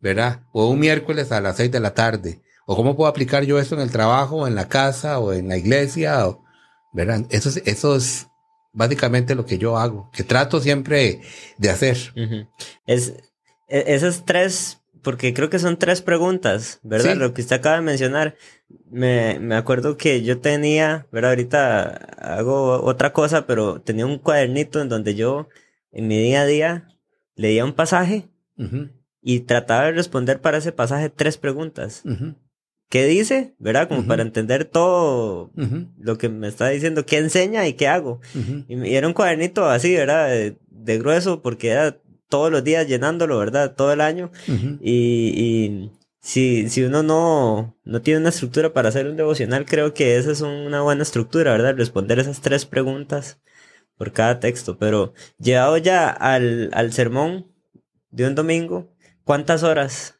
¿Verdad? O un miércoles a las 6 de la tarde. ¿O cómo puedo aplicar yo esto en el trabajo, o en la casa, o en la iglesia? O, ¿Verdad? Eso es, eso es básicamente lo que yo hago, que trato siempre de hacer. Es e, esas tres, porque creo que son tres preguntas, ¿verdad? Lo que usted acaba de mencionar. Me, me acuerdo que yo tenía, ¿verdad? Ahorita hago otra cosa, pero tenía un cuadernito en donde yo, en mi día a día, leía un pasaje y trataba de responder para ese pasaje tres preguntas qué dice, ¿verdad? Como para entender todo lo que me está diciendo, qué enseña y qué hago. y, era un cuadernito así, ¿verdad? De, grueso, porque era todos los días llenándolo, ¿verdad? Todo el año. Y, y si, si uno no, no tiene una estructura para hacer un devocional, creo que esa es una buena estructura, ¿verdad? Responder esas tres preguntas por cada texto. Pero llegado ya al, al sermón de un domingo, ¿cuántas horas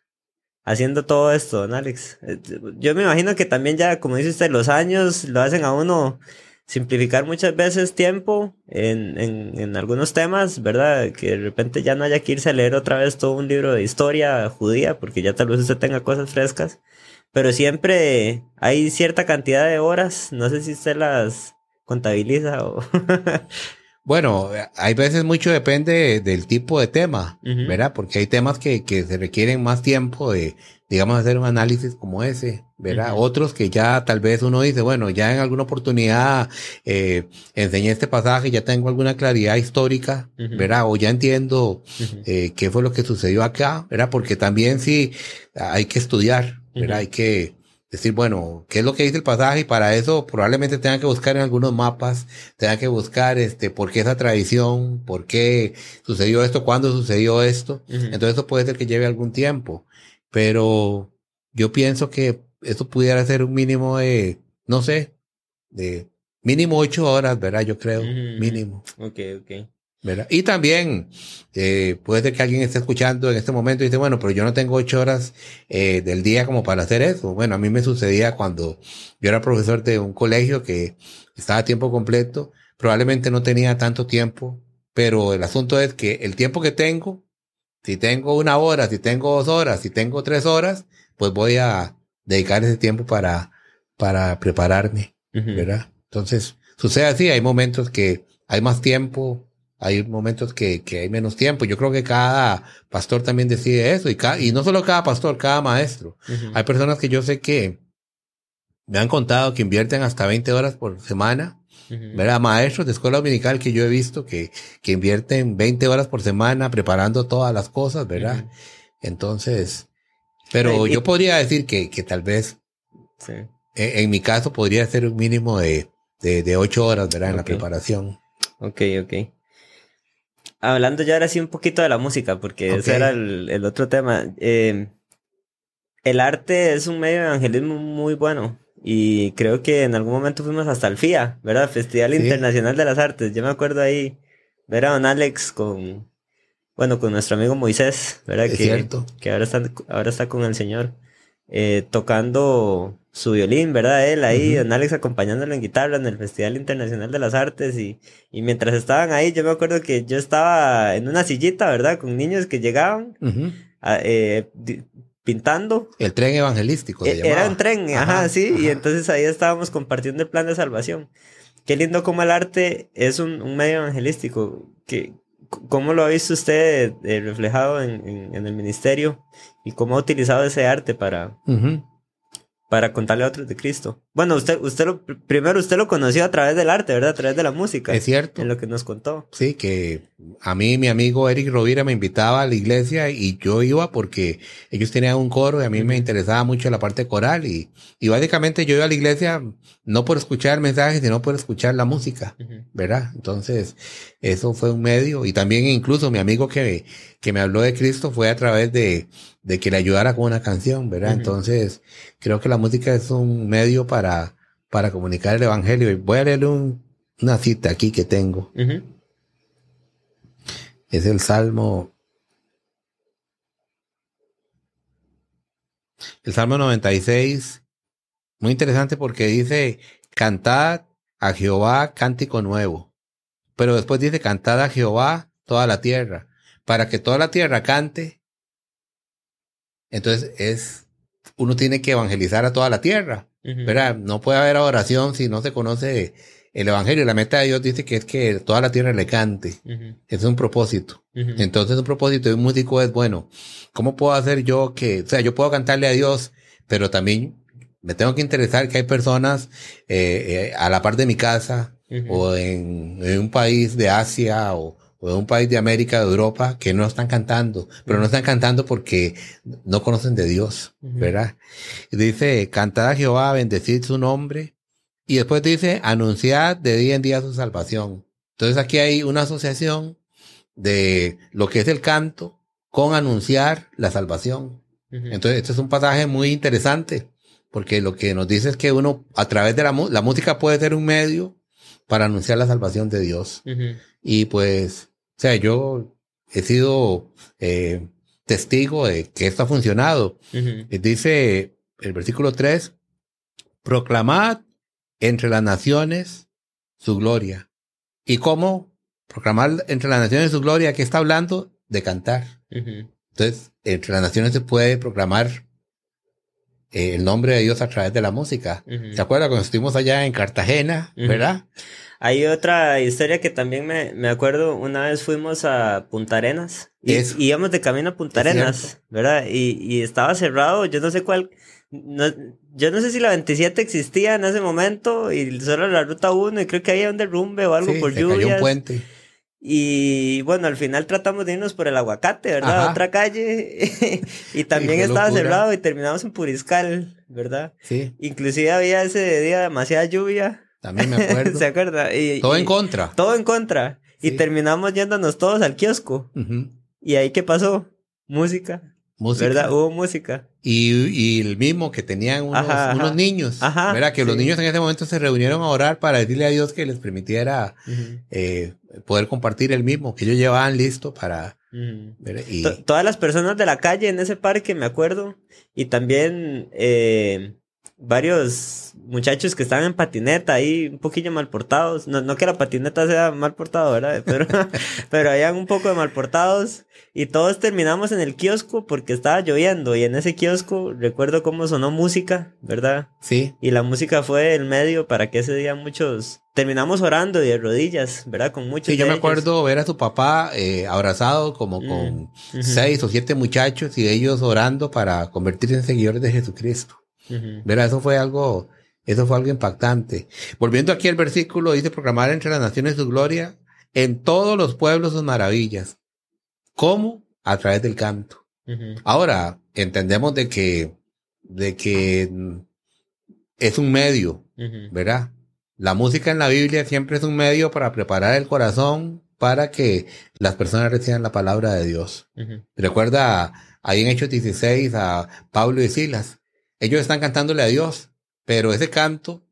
haciendo todo esto, don Alex. Eh, yo me imagino que también ya, como dice usted, los años lo hacen a uno simplificar muchas veces tiempo en, en, en, algunos temas, ¿verdad? Que de repente ya no haya que irse a leer otra vez todo un libro de historia judía, porque ya tal vez usted tenga cosas frescas. Pero siempre hay cierta cantidad de horas, no sé si usted las contabiliza o... <laughs> <laughs> Bueno, hay veces mucho depende del tipo de tema, ¿verdad? Porque hay temas que, que se requieren más tiempo de, digamos, hacer un análisis como ese, ¿verdad? Otros que ya tal vez uno dice, bueno, ya en alguna oportunidad eh, enseñé este pasaje, ya tengo alguna claridad histórica, ¿verdad? O ya entiendo eh, qué fue lo que sucedió acá, ¿verdad? Porque también sí hay que estudiar, ¿verdad? Hay que decir, bueno, ¿qué es lo que dice el pasaje? Y para eso probablemente tengan que buscar en algunos mapas, tengan que buscar este, por qué esa tradición, por qué sucedió esto, cuándo sucedió esto. Entonces eso puede ser que lleve algún tiempo. Pero yo pienso que eso pudiera ser un mínimo de, no sé, de mínimo ocho horas, ¿verdad? Yo creo, mínimo. Ok, ok. Y también eh, puede ser que alguien esté escuchando en este momento y dice, bueno, pero yo no tengo ocho horas eh, del día como para hacer eso. Bueno, a mí me sucedía cuando yo era profesor de un colegio que estaba a tiempo completo, probablemente no tenía tanto tiempo, pero el asunto es que el tiempo que tengo, si tengo una hora, si tengo dos horas, si tengo tres horas, pues voy a dedicar ese tiempo para, para prepararme, ¿verdad? Entonces, sucede así, hay momentos que hay más tiempo, hay momentos que, que, hay menos tiempo. Yo creo que cada pastor también decide eso. Y, y no solo cada pastor, cada maestro. Hay personas que yo sé que me han contado que invierten hasta 20 horas por semana. ¿verdad? Maestros de escuela dominical que yo he visto que, que invierten 20 horas por semana preparando todas las cosas, ¿verdad? Entonces, pero yo podría decir que, que tal vez, en, en, mi caso, podría ser un mínimo de, de, de 8 horas, ¿verdad? En la preparación. Ok, ok. Hablando ya ahora sí un poquito de la música, porque ese era el, el otro tema. Eh, el arte es un medio de evangelismo muy bueno. Y creo que en algún momento fuimos hasta el FIA, ¿verdad? Festival Internacional de las Artes. Yo me acuerdo ahí ver a don Alex con, bueno, con nuestro amigo Moisés, ¿verdad? que, cierto. que ahora está, ahora está con el Señor, eh, tocando su violín, ¿verdad? Él ahí, don Alex acompañándolo en guitarra en el Festival Internacional de las Artes. Y, y mientras estaban ahí, yo me acuerdo que yo estaba en una sillita, ¿verdad? Con niños que llegaban. a, eh, pintando. El tren evangelístico. E, era un tren, ajá, sí, y entonces ahí estábamos compartiendo el plan de salvación. Qué lindo como el arte es un, medio evangelístico. Que, ¿Cómo lo ha visto usted eh, reflejado en, en, el ministerio y cómo ha utilizado ese arte para, para contarle a otros de Cristo. Bueno, usted, usted lo, primero usted lo conoció a través del arte, ¿verdad? A través de la música. Es cierto. En lo que nos contó. Sí, que a mí mi amigo Eric Rovira me invitaba a la iglesia y yo iba porque ellos tenían un coro y a mí me interesaba mucho la parte coral y, y básicamente yo iba a la iglesia no por escuchar mensajes, sino por escuchar la música, ¿verdad? Entonces, eso fue un medio y también incluso mi amigo que, que me habló de Cristo fue a través de, de que le ayudara con una canción, ¿verdad? Entonces, creo que la música es un medio para, para comunicar el evangelio. Y voy a leer una cita aquí que tengo. Es el Salmo. El Salmo 96. Muy interesante porque dice, cantad a Jehová cántico nuevo. Pero después dice, cantad a Jehová toda la tierra. Para que toda la tierra cante entonces es, uno tiene que evangelizar a toda la tierra, ¿verdad? No puede haber oración si no se conoce el evangelio. La meta de Dios dice que es que toda la tierra le cante. Es un propósito. Entonces un propósito de un músico es, bueno, ¿cómo puedo hacer yo que, o sea, yo puedo cantarle a Dios, pero también me tengo que interesar que hay personas eh, eh, a la par de mi casa o en, en, un país de Asia o, o de un país de América, de Europa, que no están cantando, pero no están cantando porque no conocen de Dios, ¿verdad? Y dice, cantad a Jehová, bendecid su nombre, y después dice, anunciad de día en día su salvación. Entonces aquí hay una asociación de lo que es el canto con anunciar la salvación. Entonces, este es un pasaje muy interesante, porque lo que nos dice es que uno, a través de la, la música puede ser un medio para anunciar la salvación de Dios. Y pues, o sea, yo he sido eh, testigo de que esto ha funcionado. Dice el versículo 3, proclamad entre las naciones su gloria. ¿Y cómo proclamar entre las naciones su gloria? ¿Qué está hablando? De cantar. Entonces, entre las naciones se puede proclamar eh, el nombre de Dios a través de la música. ¿Se acuerda cuando estuvimos allá en Cartagena, verdad? Hay otra historia que también me, me, acuerdo, una vez fuimos a Punta Arenas y, íbamos de camino a Punta Arenas, ¿verdad? Y, y, estaba cerrado, yo no sé cuál, no, yo no sé si la 27 existía en ese momento y solo la ruta 1 y creo que había un derrumbe o algo por se un puente. Y bueno, al final tratamos de irnos por el aguacate, ¿verdad? Otra calle. <laughs> y también estaba cerrado y terminamos en Puriscal, ¿verdad? Sí. Inclusive había ese día demasiada lluvia también me <laughs> acuerdo. ¿Se acuerda? Y, todo en contra. Todo en contra. Y terminamos yéndonos todos al kiosco. ¿Y ahí qué pasó? Música. Música. ¿Verdad? Hubo música. Y, y el mismo que tenían unos, niños. Ajá, ¿Verdad? Que los niños en ese momento se reunieron a orar para decirle a Dios que les permitiera eh, poder compartir el mismo, que ellos llevaban listo para... y... Todas las personas de la calle en ese parque, me acuerdo. Y también eh, varios muchachos que estaban en patineta ahí, un poquillo mal portados. No, no que la patineta sea mal portado, ¿verdad? <laughs> Pero, pero habían un poco de mal portados. Y todos terminamos en el kiosco porque estaba lloviendo. Y en ese kiosco recuerdo cómo sonó música, ¿verdad? Sí. Y la música fue el medio para que ese día muchos terminamos orando y de rodillas, ¿verdad? Con muchos. Sí, yo me acuerdo ver a tu papá eh, abrazado como mm, con seis o siete muchachos y ellos orando para convertirse en seguidores de Jesucristo. Verá, eso fue algo Eso fue algo impactante. Volviendo aquí al versículo, dice proclamar entre las naciones su gloria, en todos los pueblos sus maravillas. ¿Cómo? A través del canto. Ahora, entendemos de que, de que es un medio, ¿verdad? La música en la Biblia siempre es un medio para preparar el corazón para que las personas reciban la palabra de Dios. Recuerda ahí en Hechos 16 a Pablo y Silas. Ellos están cantándole a Dios, pero ese canto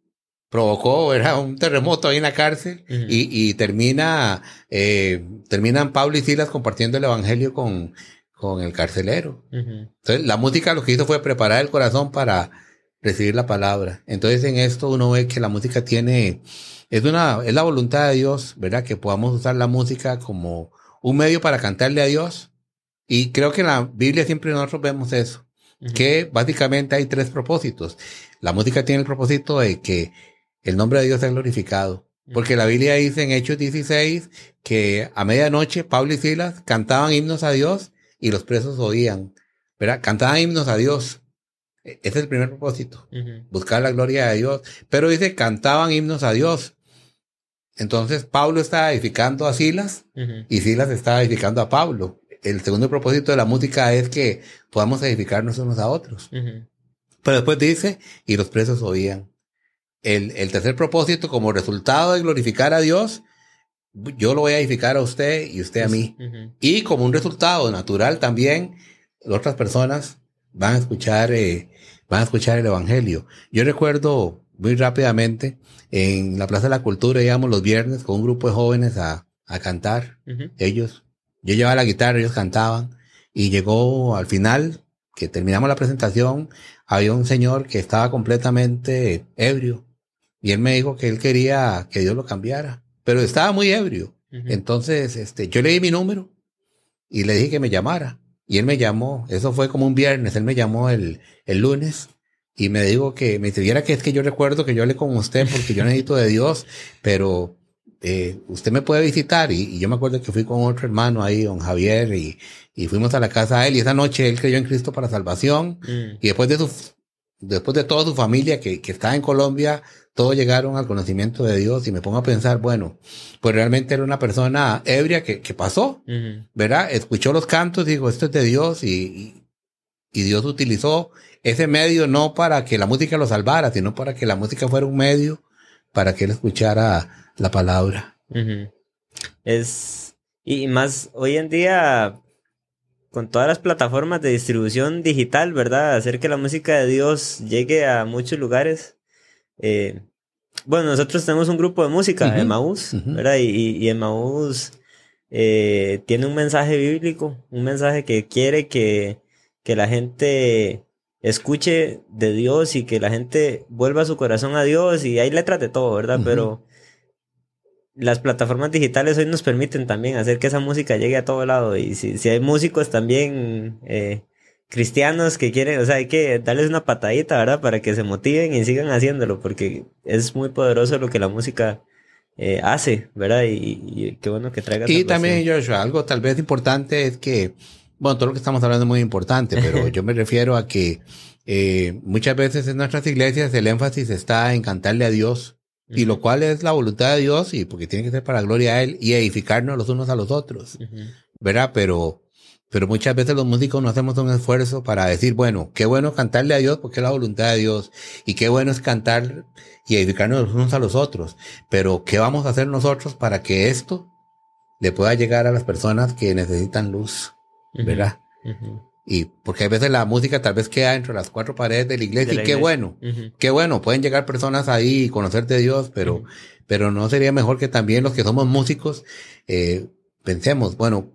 provocó era un terremoto ahí en la cárcel y, y, termina eh, terminan Pablo y Silas compartiendo el evangelio con, con el carcelero. Entonces la música lo que hizo fue preparar el corazón para recibir la palabra. Entonces en esto uno ve que la música tiene es una es la voluntad de Dios, ¿verdad? Que podamos usar la música como un medio para cantarle a Dios. Y creo que en la Biblia siempre nosotros vemos eso, que básicamente hay tres propósitos. La música tiene el propósito de que el nombre de Dios sea glorificado. Porque la Biblia dice en Hechos 16 que a medianoche Pablo y Silas cantaban himnos a Dios y los presos oían. ¿verdad? Cantaban himnos a Dios. E, ese es el primer propósito. Buscar la gloria de Dios. Pero dice, cantaban himnos a Dios. Entonces Pablo está edificando a Silas y Silas está edificando a Pablo. El segundo propósito de la música es que podamos edificarnos unos a otros. Pero después dice, y los presos oían el, el tercer propósito, como resultado de glorificar a Dios, yo lo voy a edificar a usted y usted a mí. Y como un resultado natural también, otras personas van a escuchar, eh, van a escuchar el evangelio. Yo recuerdo muy rápidamente en la Plaza de la Cultura íbamos los viernes con un grupo de jóvenes a, a cantar. Ellos, yo llevaba la guitarra, ellos cantaban y llegó al final que terminamos la presentación, había un señor que estaba completamente ebrio y él me dijo que él quería que Dios lo cambiara, pero estaba muy ebrio. Entonces, este, yo le di mi número y le dije que me llamara. Y él me llamó, eso fue como un viernes, él me llamó el, el lunes y me dijo que me diera que es que yo recuerdo que yo hablé con usted porque yo necesito de Dios, pero eh, usted me puede visitar. Y, yo me acuerdo que fui con otro hermano ahí, don Javier, y, y fuimos a la casa de él y esa noche él creyó en Cristo para salvación. Mm. Y después de su, después de toda su familia que, que está en Colombia, todos llegaron al conocimiento de Dios y me pongo a pensar, bueno, pues realmente era una persona ebria que, que pasó, ¿verdad? Escuchó los cantos, dijo, esto es de Dios y, y, Dios utilizó ese medio no para que la música lo salvara, sino para que la música fuera un medio para que él escuchara la palabra. Es, y más hoy en día, con todas las plataformas de distribución digital, ¿verdad? Hacer que la música de Dios llegue a muchos lugares eh, bueno, nosotros tenemos un grupo de música, Emaús, ¿verdad? Y, y Emaús eh, tiene un mensaje bíblico, un mensaje que quiere que, que la gente escuche de Dios y que la gente vuelva su corazón a Dios y hay letras de todo, ¿verdad? Pero las plataformas digitales hoy nos permiten también hacer que esa música llegue a todo lado y si, si hay músicos también eh, cristianos que quieren, o sea, hay que darles una patadita, ¿verdad? Para que se motiven y sigan haciéndolo, porque es muy poderoso lo que la música eh, hace, ¿verdad? Y, qué bueno que traiga. Y también, Joshua, algo tal vez importante es que, bueno, todo lo que estamos hablando es muy importante, pero <laughs> yo me refiero a que eh, muchas veces en nuestras iglesias el énfasis está en cantarle a Dios, y lo cual es la voluntad de Dios, y porque tiene que ser para gloria a Él y edificarnos los unos a los otros, ¿verdad? Pero pero muchas veces los músicos no hacemos un esfuerzo para decir, bueno, qué bueno cantarle a Dios porque es la voluntad de Dios y qué bueno es cantar y edificarnos los unos a los otros. Pero ¿qué vamos a hacer nosotros para que esto le pueda llegar a las personas que necesitan luz? ¿Verdad? Y porque a veces la música tal vez queda entre las cuatro paredes de la iglesia y qué bueno, qué bueno, pueden llegar personas ahí y conocer de Dios, pero, pero no sería mejor que también los que somos músicos, eh, pensemos, bueno,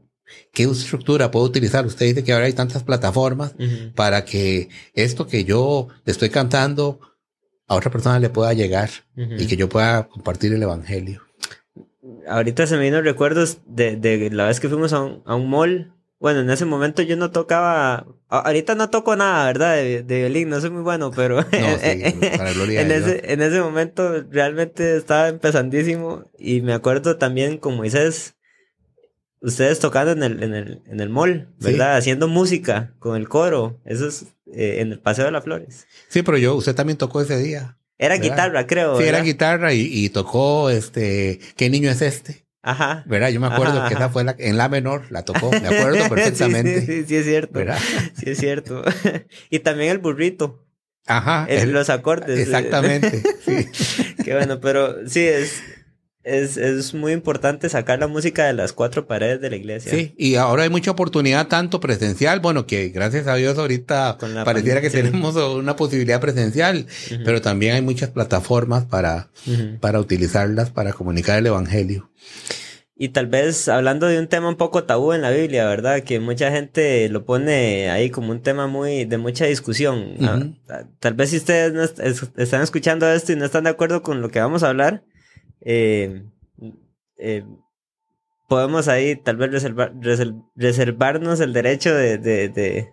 ¿Qué estructura puedo utilizar? Usted dice que ahora hay tantas plataformas para que esto que yo le estoy cantando a otra persona le pueda llegar y que yo pueda compartir el evangelio. Ahorita se me vino recuerdos de, de la vez que fuimos a un, a un, mall. Bueno, en ese momento yo no tocaba. Ahorita no toco nada, ¿verdad? De, violín, no soy muy bueno, pero. <laughs> en, <laughs> ese, en ese momento realmente estaba empezandísimo. Y me acuerdo también con Moisés ustedes tocando en el, en el, en el mall, ¿verdad? Haciendo música con el coro. Eso es eh, en el Paseo de las Flores. Sí, pero yo, usted también tocó ese día. Era guitarra, creo. Sí, era guitarra y, y, tocó este, ¿qué niño es este? Ajá. ¿Verdad? Yo me acuerdo que esa fue la, en la menor, la tocó, me acuerdo <laughs> perfectamente. sí, sí, sí, es cierto. ¿verdad? Sí, es cierto. <laughs> y también el burrito. Ajá. El, los acordes. Exactamente. sí. <laughs> Qué bueno, pero sí, es, es, es, muy importante sacar la música de las cuatro paredes de la iglesia. Sí, y ahora hay mucha oportunidad tanto presencial, bueno, que gracias a Dios ahorita pareciera que tenemos una posibilidad presencial, pero también hay muchas plataformas para, para utilizarlas para comunicar el Evangelio. Y tal vez hablando de un tema un poco tabú en la Biblia, ¿verdad? Que mucha gente lo pone ahí como un tema muy de mucha discusión. Ah, tal vez si ustedes no están escuchando esto y no están de acuerdo con lo que vamos a hablar, eh, eh, podemos ahí tal vez reservar, reservarnos el derecho de, de, de,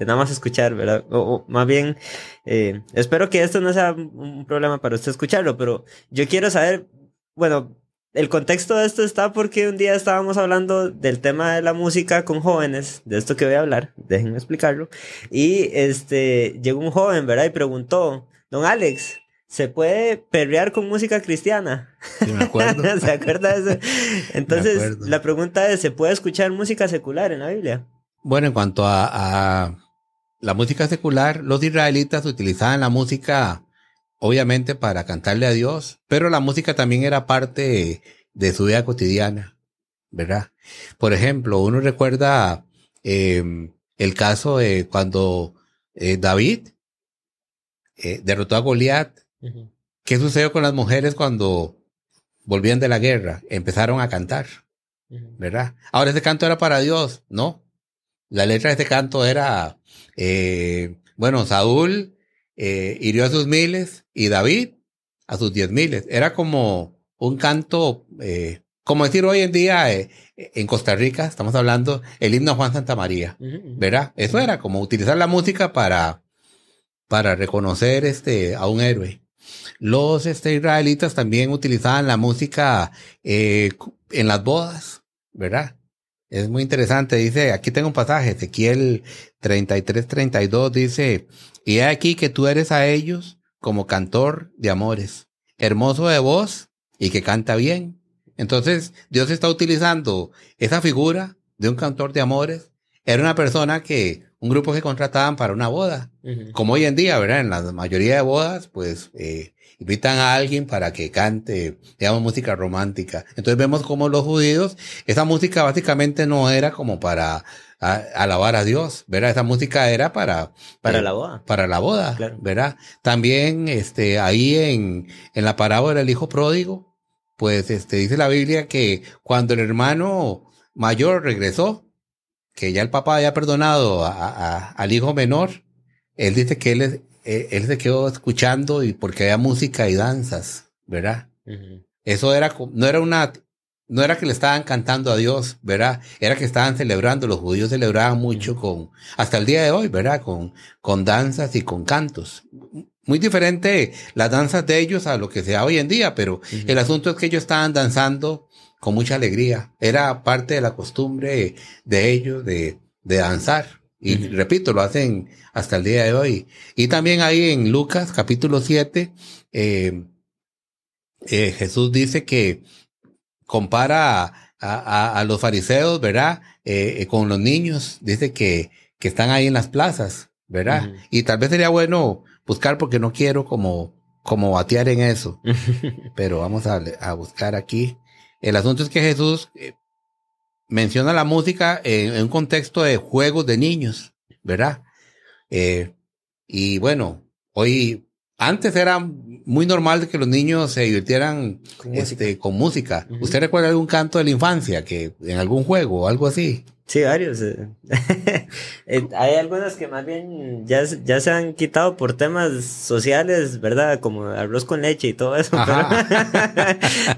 nada más escuchar, ¿verdad? O, más bien, eh, espero que esto no sea un problema para usted escucharlo, pero yo quiero saber, bueno, el contexto de esto está porque un día estábamos hablando del tema de la música con jóvenes, de esto que voy a hablar, déjenme explicarlo, y este, llegó un joven, ¿verdad? Y preguntó, don Alex, ¿Se puede perrear con música cristiana? Sí, me acuerdo. <laughs> ¿Se acuerda de eso? <laughs> Entonces, la pregunta es, ¿se puede escuchar música secular en la Biblia? Bueno, en cuanto a, la música secular, los israelitas utilizaban la música, obviamente, para cantarle a Dios, pero la música también era parte de su vida cotidiana, ¿verdad? Por ejemplo, uno recuerda em, el caso de cuando eh, David eh, derrotó a Goliat ¿Qué sucedió con las mujeres cuando volvían de la guerra? Empezaron a cantar, ¿verdad? Ahora ese canto era para Dios, ¿no? La letra de este canto era, eh, bueno, Saúl eh, hirió a sus miles y David a sus diez miles. Era como un canto, eh, como decir hoy en día en Costa Rica, estamos hablando el himno a Juan Santa María, ¿verdad? Eso era como utilizar la música para, para reconocer este, a un héroe. Los este, israelitas también utilizaban la música eh, en las bodas, ¿verdad? Es muy interesante. Dice, aquí tengo un pasaje, Ezequiel 33, 32, dice, y he aquí que tú eres a ellos como cantor de amores, hermoso de voz y que canta bien. Entonces, Dios está utilizando esa figura de un cantor de amores. Era una persona que un grupo que contrataban para una boda. Como hoy en día, ¿verdad? En la mayoría de bodas, pues eh, invitan a alguien para que cante, digamos, música romántica. Entonces vemos como los judíos, esa música básicamente no era como para alabar a Dios, ¿verdad? Esa música era para... Para eh, la boda. Para la boda, ¿verdad? También, este, ahí en, en la parábola del hijo pródigo, pues, este, dice la Biblia que cuando el hermano mayor regresó, que ya el papá había perdonado a, al hijo menor, él dice que él, eh, él se quedó escuchando y porque había música y danzas, ¿verdad? Eso era, no era una, no era que le estaban cantando a Dios, ¿verdad? Era que estaban celebrando, los judíos celebraban mucho con, hasta el día de hoy, ¿verdad? Con, con danzas y con cantos. Muy diferente las danzas de ellos a lo que sea hoy en día, pero el asunto es que ellos estaban danzando con mucha alegría. Era parte de la costumbre de ellos de, de danzar. Y repito, lo hacen hasta el día de hoy. Y también ahí en Lucas capítulo 7, eh, eh, Jesús dice que compara a, a, los fariseos, ¿verdad? Eh, con los niños. Dice que, que están ahí en las plazas, ¿verdad? Y tal vez sería bueno buscar porque no quiero como, como batear en eso. <laughs> Pero vamos a, a buscar aquí. El asunto es que Jesús eh, menciona la música en, un contexto de juegos de niños, ¿verdad? Eh, y bueno, hoy, antes era muy normal que los niños se divirtieran con este, música. Con música. ¿Usted recuerda algún canto de la infancia que en algún juego o algo así? Sí, varios. Eh. <laughs> Eh, hay algunas que más bien ya, ya se han quitado por temas sociales, ¿verdad? Como arroz con leche y todo eso.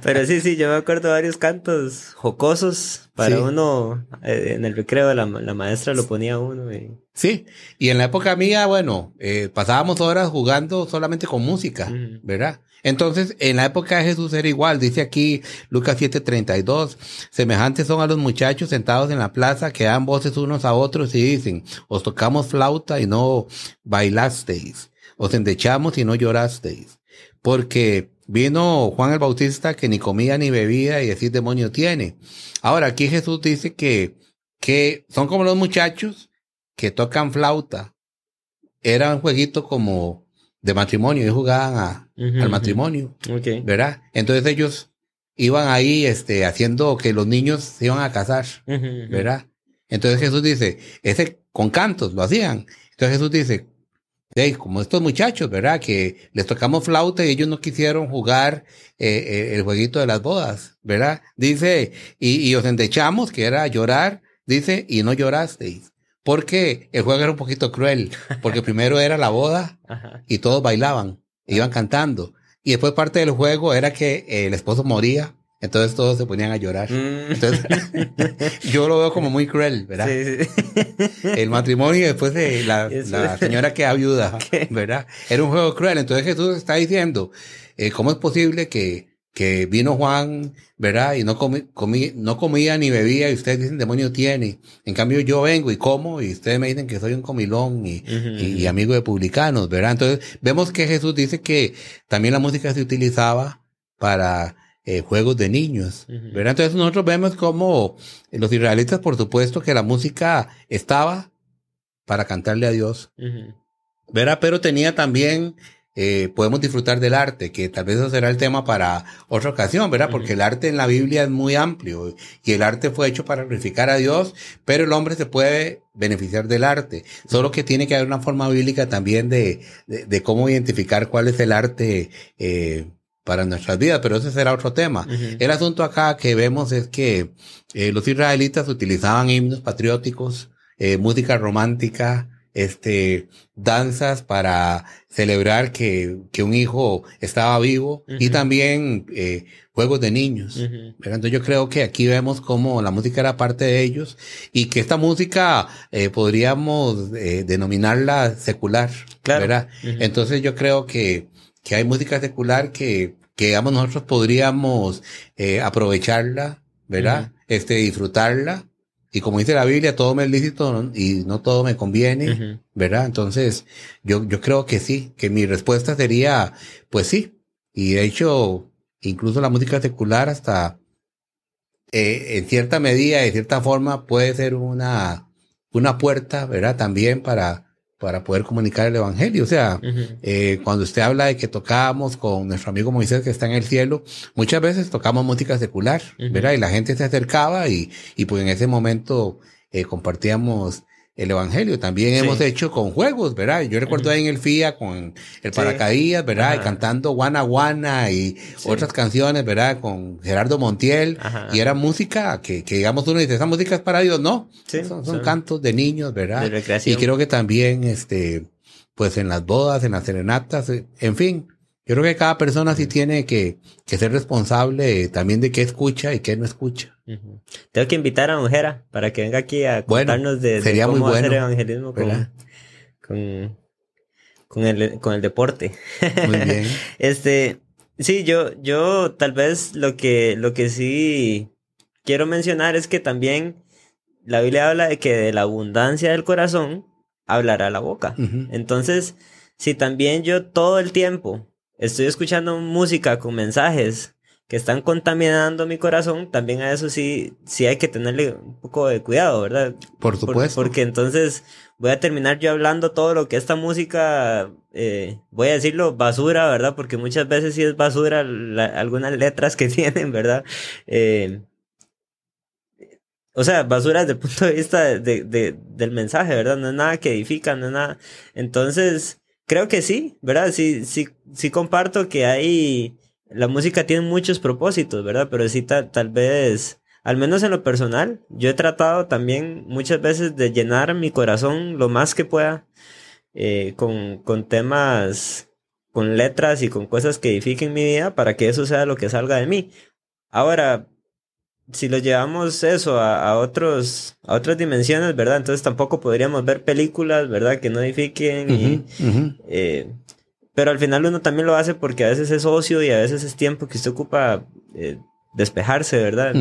Pero, <laughs> sí, sí, yo me acuerdo varios cantos jocosos para uno, eh, en el recreo la, la maestra lo ponía uno. Y... Sí, y en la época mía, bueno, pasábamos horas jugando solamente con música, ¿verdad? Entonces, en la época de Jesús era igual, dice aquí Lucas 7:32, semejantes son a los muchachos sentados en la plaza que dan voces unos a otros y dicen, os tocamos flauta y no bailasteis, os endechamos y no llorasteis. porque vino Juan el Bautista que ni comía ni bebía y así demonio tiene. Ahora aquí Jesús dice que, que son como los muchachos que tocan flauta. Era un jueguito como de matrimonio, y jugaban a, al matrimonio, ¿verdad? Entonces ellos iban ahí este, haciendo que los niños se iban a casar, ¿verdad? Entonces Jesús dice, ese con cantos lo hacían. Entonces Jesús dice, hey, como estos muchachos, ¿verdad? Que les tocamos flauta y ellos no quisieron jugar eh, eh, el jueguito de las bodas, ¿verdad? Dice, y, y os endechamos, que era llorar, dice, y no llorasteis. Porque el juego era un poquito cruel, porque <laughs> primero era la boda y todos bailaban, iban cantando. Y después parte del juego era que el esposo moría, entonces todos se ponían a llorar. Mm. Entonces, <laughs> yo lo veo como muy cruel, ¿verdad? Sí, sí. <laughs> El matrimonio y después de la, la señora que viuda, ¿verdad? Era un juego cruel. Entonces Jesús está diciendo, eh, ¿cómo es posible que que vino Juan, ¿verdad? Y no, comí, comí, no comía ni bebía y ustedes dicen demonio tiene. En cambio yo vengo y como y ustedes me dicen que soy un comilón y, y, amigo de publicanos, ¿verdad? Entonces vemos que Jesús dice que también la música se utilizaba para eh, juegos de niños, ¿verdad? Entonces nosotros vemos como los israelitas, por supuesto, que la música estaba para cantarle a Dios, ¿verdad? Pero tenía también eh, podemos disfrutar del arte, que tal vez eso será el tema para otra ocasión, ¿verdad? Porque el arte en la Biblia es muy amplio y el arte fue hecho para glorificar a Dios, pero el hombre se puede beneficiar del arte. Solo que tiene que haber una forma bíblica también de, de, cómo identificar cuál es el arte eh, para nuestras vidas, pero ese será otro tema. El asunto acá que vemos es que eh, los israelitas utilizaban himnos patrióticos, eh, música romántica, este, danzas para celebrar que, que un hijo estaba vivo y también eh, juegos de niños. Entonces yo creo que aquí vemos cómo la música era parte de ellos y que esta música eh, podríamos eh, denominarla secular. ¿verdad? Entonces yo creo que, que hay música secular que, que digamos nosotros podríamos eh, aprovecharla, ¿verdad? Este, disfrutarla y como dice la Biblia, todo me es lícito y no todo me conviene, ¿verdad? Entonces, yo, yo creo que sí, que mi respuesta sería, pues sí. Y de hecho, incluso la música secular hasta, eh, en cierta medida, de cierta forma, puede ser una, una puerta, ¿verdad? También para, para poder comunicar el Evangelio. O sea, eh, cuando usted habla de que tocábamos con nuestro amigo Moisés que está en el cielo, muchas veces tocamos música secular, ¿verdad? Y la gente se acercaba y, y pues en ese momento eh, compartíamos el evangelio. También hemos hecho con juegos, ¿verdad? Yo recuerdo ahí en el FIA con el paracaídas, ¿verdad? Y cantando Guana Guana y otras canciones, ¿verdad? Con Gerardo Montiel. Y era música que, que, digamos uno dice, esa música es para Dios, no. Son, son, cantos de niños, ¿verdad? y creo que también, este, pues en las bodas, en las serenatas, en fin, yo creo que cada persona sí tiene que, que ser responsable también de qué escucha y qué no escucha. Tengo que invitar a Ojera para que venga aquí a contarnos de, cómo hacer evangelismo con, con, el, con el deporte. Muy bien. <laughs> este, sí, yo, yo tal vez lo que, lo que sí quiero mencionar es que también la Biblia habla de que de la abundancia del corazón hablará la boca. Entonces, si también yo todo el tiempo estoy escuchando música con mensajes que están contaminando mi corazón, también a eso sí, sí hay que tenerle un poco de cuidado, ¿verdad? Por supuesto. porque entonces voy a terminar yo hablando todo lo que esta música, eh, voy a decirlo, basura, ¿verdad? Porque muchas veces sí es basura algunas letras que <laughs> tienen, ¿verdad? Eh, o sea, basura desde el punto de vista de, de, del mensaje, ¿verdad? No es nada que edifica, no es nada. Entonces, creo que sí, ¿verdad? Sí, sí, sí comparto que hay, la música tiene muchos propósitos, ¿verdad? Pero sí tal vez, al menos en lo personal, yo he tratado también muchas veces de llenar mi corazón lo más que pueda eh, con, con temas, con letras y con cosas que edifiquen mi vida para que eso sea lo que salga de mí. Ahora, si lo llevamos eso a, otros, a otras dimensiones, ¿verdad? Entonces tampoco podríamos ver películas, ¿verdad? Que no edifiquen. y, eh, pero al final uno también lo hace porque a veces es ocio y a veces es tiempo que usted ocupa eh, despejarse, ¿verdad?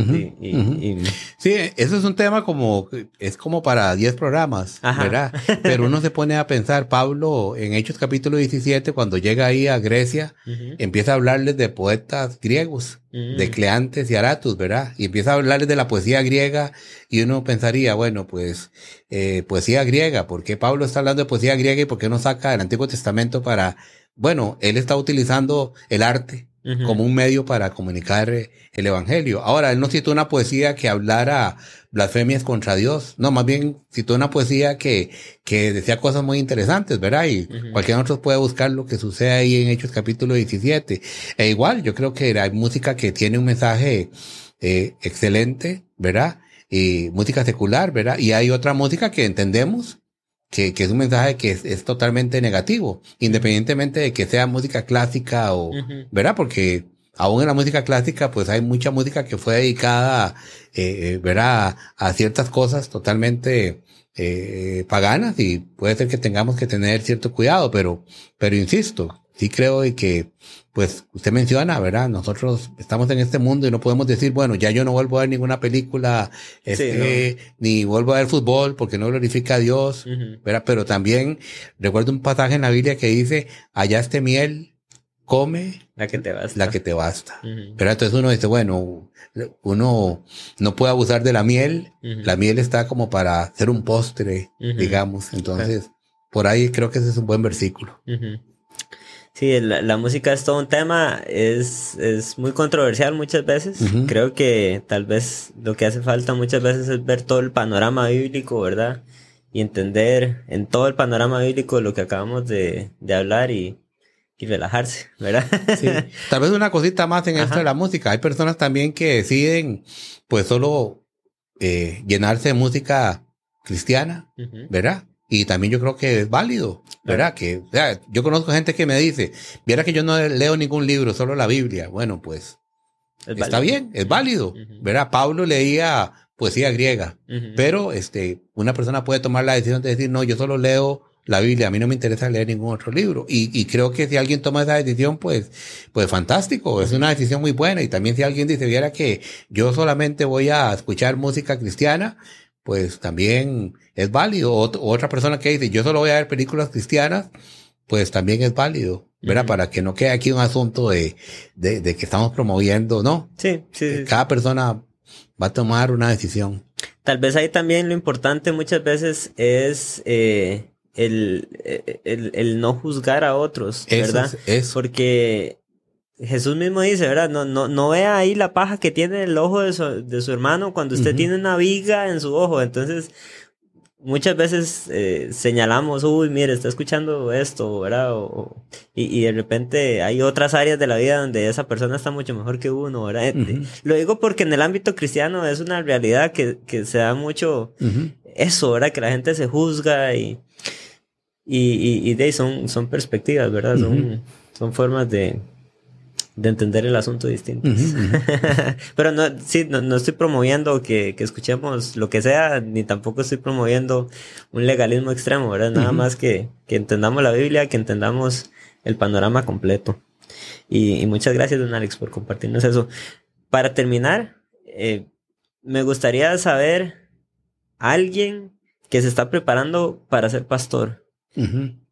Sí, eso es un tema como, es como para 10 programas, ¿verdad? Pero uno se pone a pensar, Pablo, en Hechos capítulo 17, cuando llega ahí a Grecia, empieza a hablarles de poetas griegos, de Cleantes y Aratus, ¿verdad? Y empieza a hablarles de la poesía griega y uno pensaría, bueno, pues, eh, poesía griega, ¿por qué Pablo está hablando de poesía griega y por qué no saca el Antiguo Testamento para, bueno, él está utilizando el arte como un medio para comunicar eh, el evangelio. Ahora, él no citó una poesía que hablara blasfemias contra Dios, no, más bien citó una poesía que, que decía cosas muy interesantes, ¿verdad? Y cualquiera de nosotros puede buscar lo que sucede ahí en Hechos capítulo 17. E igual, yo creo que hay música que tiene un mensaje eh, excelente, ¿verdad? Y música secular, ¿verdad? Y hay otra música que entendemos que, que es un mensaje que es, totalmente negativo, independientemente de que sea música clásica o, ¿verdad? Porque aún en la música clásica, pues hay mucha música que fue dedicada, eh, eh ¿verdad? A, ciertas cosas totalmente eh, paganas y puede ser que tengamos que tener cierto cuidado, pero, pero insisto, sí creo que, pues usted menciona, ¿verdad? Nosotros estamos en este mundo y no podemos decir, bueno, ya yo no vuelvo a ver ninguna película, este, ni vuelvo a ver fútbol porque no glorifica a Dios, ¿verdad? Pero también recuerdo un pasaje en la Biblia que dice, allá este miel, come la que te basta. La que te basta. Pero entonces uno dice, bueno, uno no puede abusar de la miel, la miel está como para hacer un postre, digamos, entonces, por ahí creo que ese es un buen versículo. Sí, la, música es todo un tema, es, es muy controversial muchas veces. Creo que tal vez lo que hace falta muchas veces es ver todo el panorama bíblico, ¿verdad? Y entender en todo el panorama bíblico lo que acabamos de, de hablar y, y relajarse, ¿verdad? Sí. <laughs> Tal vez una cosita más en esto de la música. Hay personas también que deciden, pues, solo eh, llenarse de música cristiana, ¿verdad? Y también yo creo que es válido, ¿verdad? Que, o sea, yo conozco gente que me dice, viera que yo no leo ningún libro, solo la Biblia. Bueno, pues, está bien, es válido, ¿verdad? Pablo leía poesía griega, pero este, una persona puede tomar la decisión de decir, no, yo solo leo la Biblia, a mí no me interesa leer ningún otro libro. Y, y creo que si alguien toma esa decisión, pues, pues fantástico, es una decisión muy buena. Y también si alguien dice, viera que yo solamente voy a escuchar música cristiana, pues también es válido. otra persona que dice, yo solo voy a ver películas cristianas, pues también es válido, ¿verdad? Para que no quede aquí un asunto de, de, de que estamos promoviendo, ¿no? Sí, sí, Cada persona va a tomar una decisión. Tal vez ahí también lo importante muchas veces es eh, el, el, el, no juzgar a otros, ¿verdad? Porque Jesús mismo dice, ¿verdad? No, no, no vea ahí la paja que tiene el ojo de su, de su hermano cuando usted tiene una viga en su ojo. Entonces, muchas veces eh, señalamos, uy, mire, está escuchando esto, ¿verdad? y, y, de repente hay otras áreas de la vida donde esa persona está mucho mejor que uno, ¿verdad? Lo digo porque en el ámbito cristiano es una realidad que, que se da mucho eso, ¿verdad? Que la gente se juzga y, y, y, de ahí son, son perspectivas, ¿verdad? Son, son formas de, de entender el asunto distinto. <laughs> Pero no, sí, no, estoy promoviendo que, que, escuchemos lo que sea, ni tampoco estoy promoviendo un legalismo extremo, ¿verdad? Nada más que, que, entendamos la Biblia, que entendamos el panorama completo. Y, y, muchas gracias, don Alex, por compartirnos eso. Para terminar, eh, me gustaría saber alguien que se está preparando para ser pastor.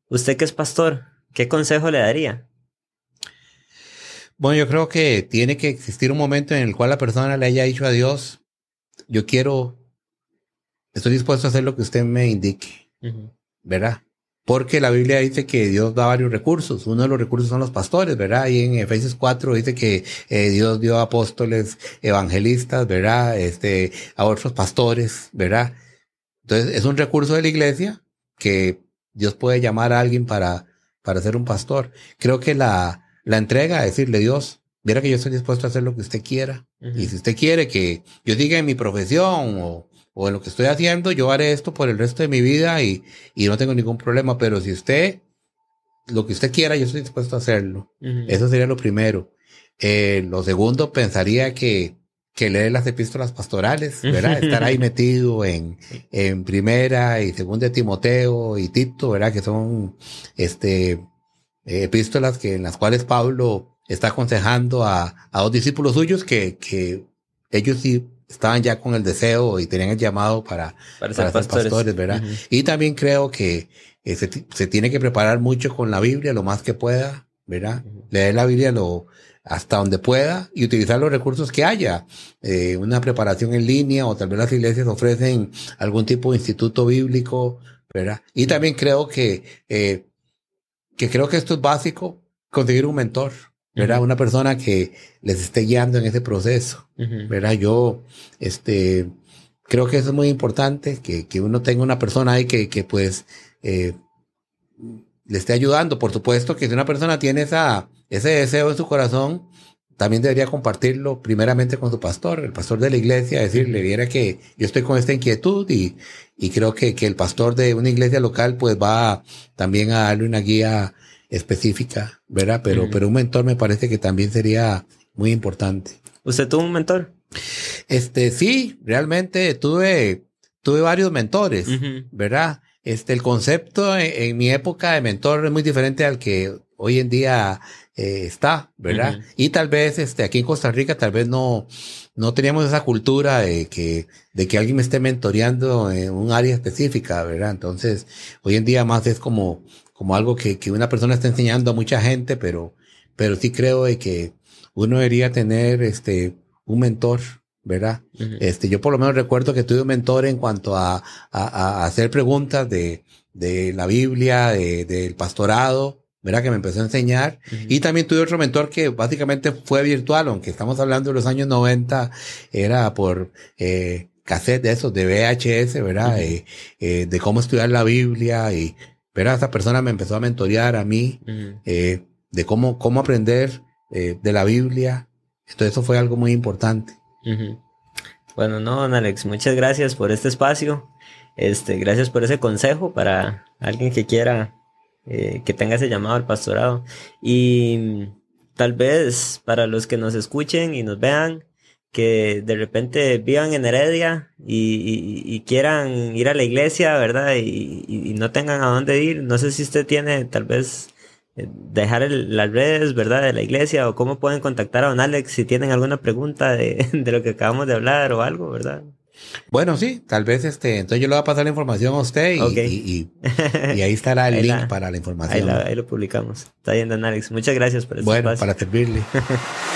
Usted que es pastor, ¿qué consejo le daría? Bueno, yo creo que tiene que existir un momento en el cual la persona le haya dicho a Dios, yo quiero, estoy dispuesto a hacer lo que usted me indique, ¿verdad? Porque la Biblia dice que Dios da varios recursos. Uno de los recursos son los pastores, ¿verdad? Y en Efesios 4 dice que eh, Dios dio apóstoles, evangelistas, ¿verdad? Este, a otros pastores, ¿verdad? Entonces, es un recurso de la iglesia que Dios puede llamar a alguien para, para ser un pastor. Creo que la, la entrega a decirle, Dios, viera que yo estoy dispuesto a hacer lo que usted quiera. Y si usted quiere que yo diga en mi profesión o, o, en lo que estoy haciendo, yo haré esto por el resto de mi vida y, y no tengo ningún problema. Pero si usted, lo que usted quiera, yo estoy dispuesto a hacerlo. Eso sería lo primero. Eh, lo segundo, pensaría que, que leer las epístolas pastorales, ¿verdad? Estar ahí <laughs> metido en, en primera y segunda de Timoteo y Tito, ¿verdad? Que son, este, epístolas que en las cuales Pablo está aconsejando a, a dos discípulos suyos que, que ellos sí estaban ya con el deseo y tenían el llamado para, Para para ser ser pastores. ¿verdad? Y también creo que eh, se, ti- se tiene que preparar mucho con la Biblia, lo más que pueda, ¿verdad? Leer la Biblia lo, hasta donde pueda y utilizar los recursos que haya. Eh, una preparación en línea o tal vez las iglesias ofrecen algún tipo de instituto bíblico, ¿verdad? Y también creo que, eh, que creo que esto es básico, conseguir un mentor, ¿verdad? Una persona que les esté guiando en ese proceso. Ujú. ¿verdad? Yo, este, creo que eso es muy importante, que, que uno tenga una persona ahí que, que pues, eh, le esté ayudando. Por supuesto que si una persona tiene esa, ese deseo en su corazón, también debería compartirlo primeramente con su pastor, el pastor de la iglesia, decirle, viera que yo estoy con esta inquietud y, y creo que, que el pastor de una iglesia local pues va también a darle una guía específica, ¿verdad? Pero, pero un mentor me parece que también sería muy importante. ¿Usted tuvo un mentor? Este, sí, realmente tuve, tuve varios mentores. ¿verdad? Este, el concepto en, en mi época de mentor es muy diferente al que hoy en día eh, está, ¿verdad? Y tal vez, este, aquí en Costa Rica, tal vez no, no teníamos esa cultura de que, de que alguien me esté mentoreando en un área específica, ¿verdad? Entonces, hoy en día más es como, como algo que, que una persona está enseñando a mucha gente, pero, pero sí creo de que uno debería tener, este, un mentor, ¿verdad? Este, yo por lo menos recuerdo que tuve un mentor en cuanto a, a- a hacer preguntas de, de la Biblia, de- del pastorado, ¿verdad? Que me empezó a enseñar. Y también tuve otro mentor que básicamente fue virtual, aunque estamos hablando de los años 90, era por eh, cassette de esos, de VHS, ¿verdad? Eh, eh, de cómo estudiar la Biblia y, ¿verdad? Esa persona me empezó a mentorear a mí, eh, de cómo, cómo aprender de la Biblia. Entonces eso fue algo muy importante. Bueno, no, don Alex, muchas gracias por este espacio. Este, gracias por ese consejo para alguien que quiera eh, que tenga ese llamado al pastorado. Y tal vez para los que nos escuchen y nos vean, que de repente vivan en Heredia y, quieran ir a la iglesia, ¿verdad? Y, no tengan a dónde ir. No sé si usted tiene tal vez eh, dejar el- las redes, ¿verdad? De la iglesia o cómo pueden contactar a don Alex si tienen alguna pregunta de <laughs> lo que acabamos de hablar o algo, ¿verdad? Bueno, sí, tal vez este, entonces yo le voy a pasar la información a usted y, Ok. y, y- y ahí estará el <laughs> Ahí link la- para la Ahí, información. la- ahí lo publicamos. Está bien, don Alex. Muchas gracias por este bueno, espacio. para servirle. <laughs>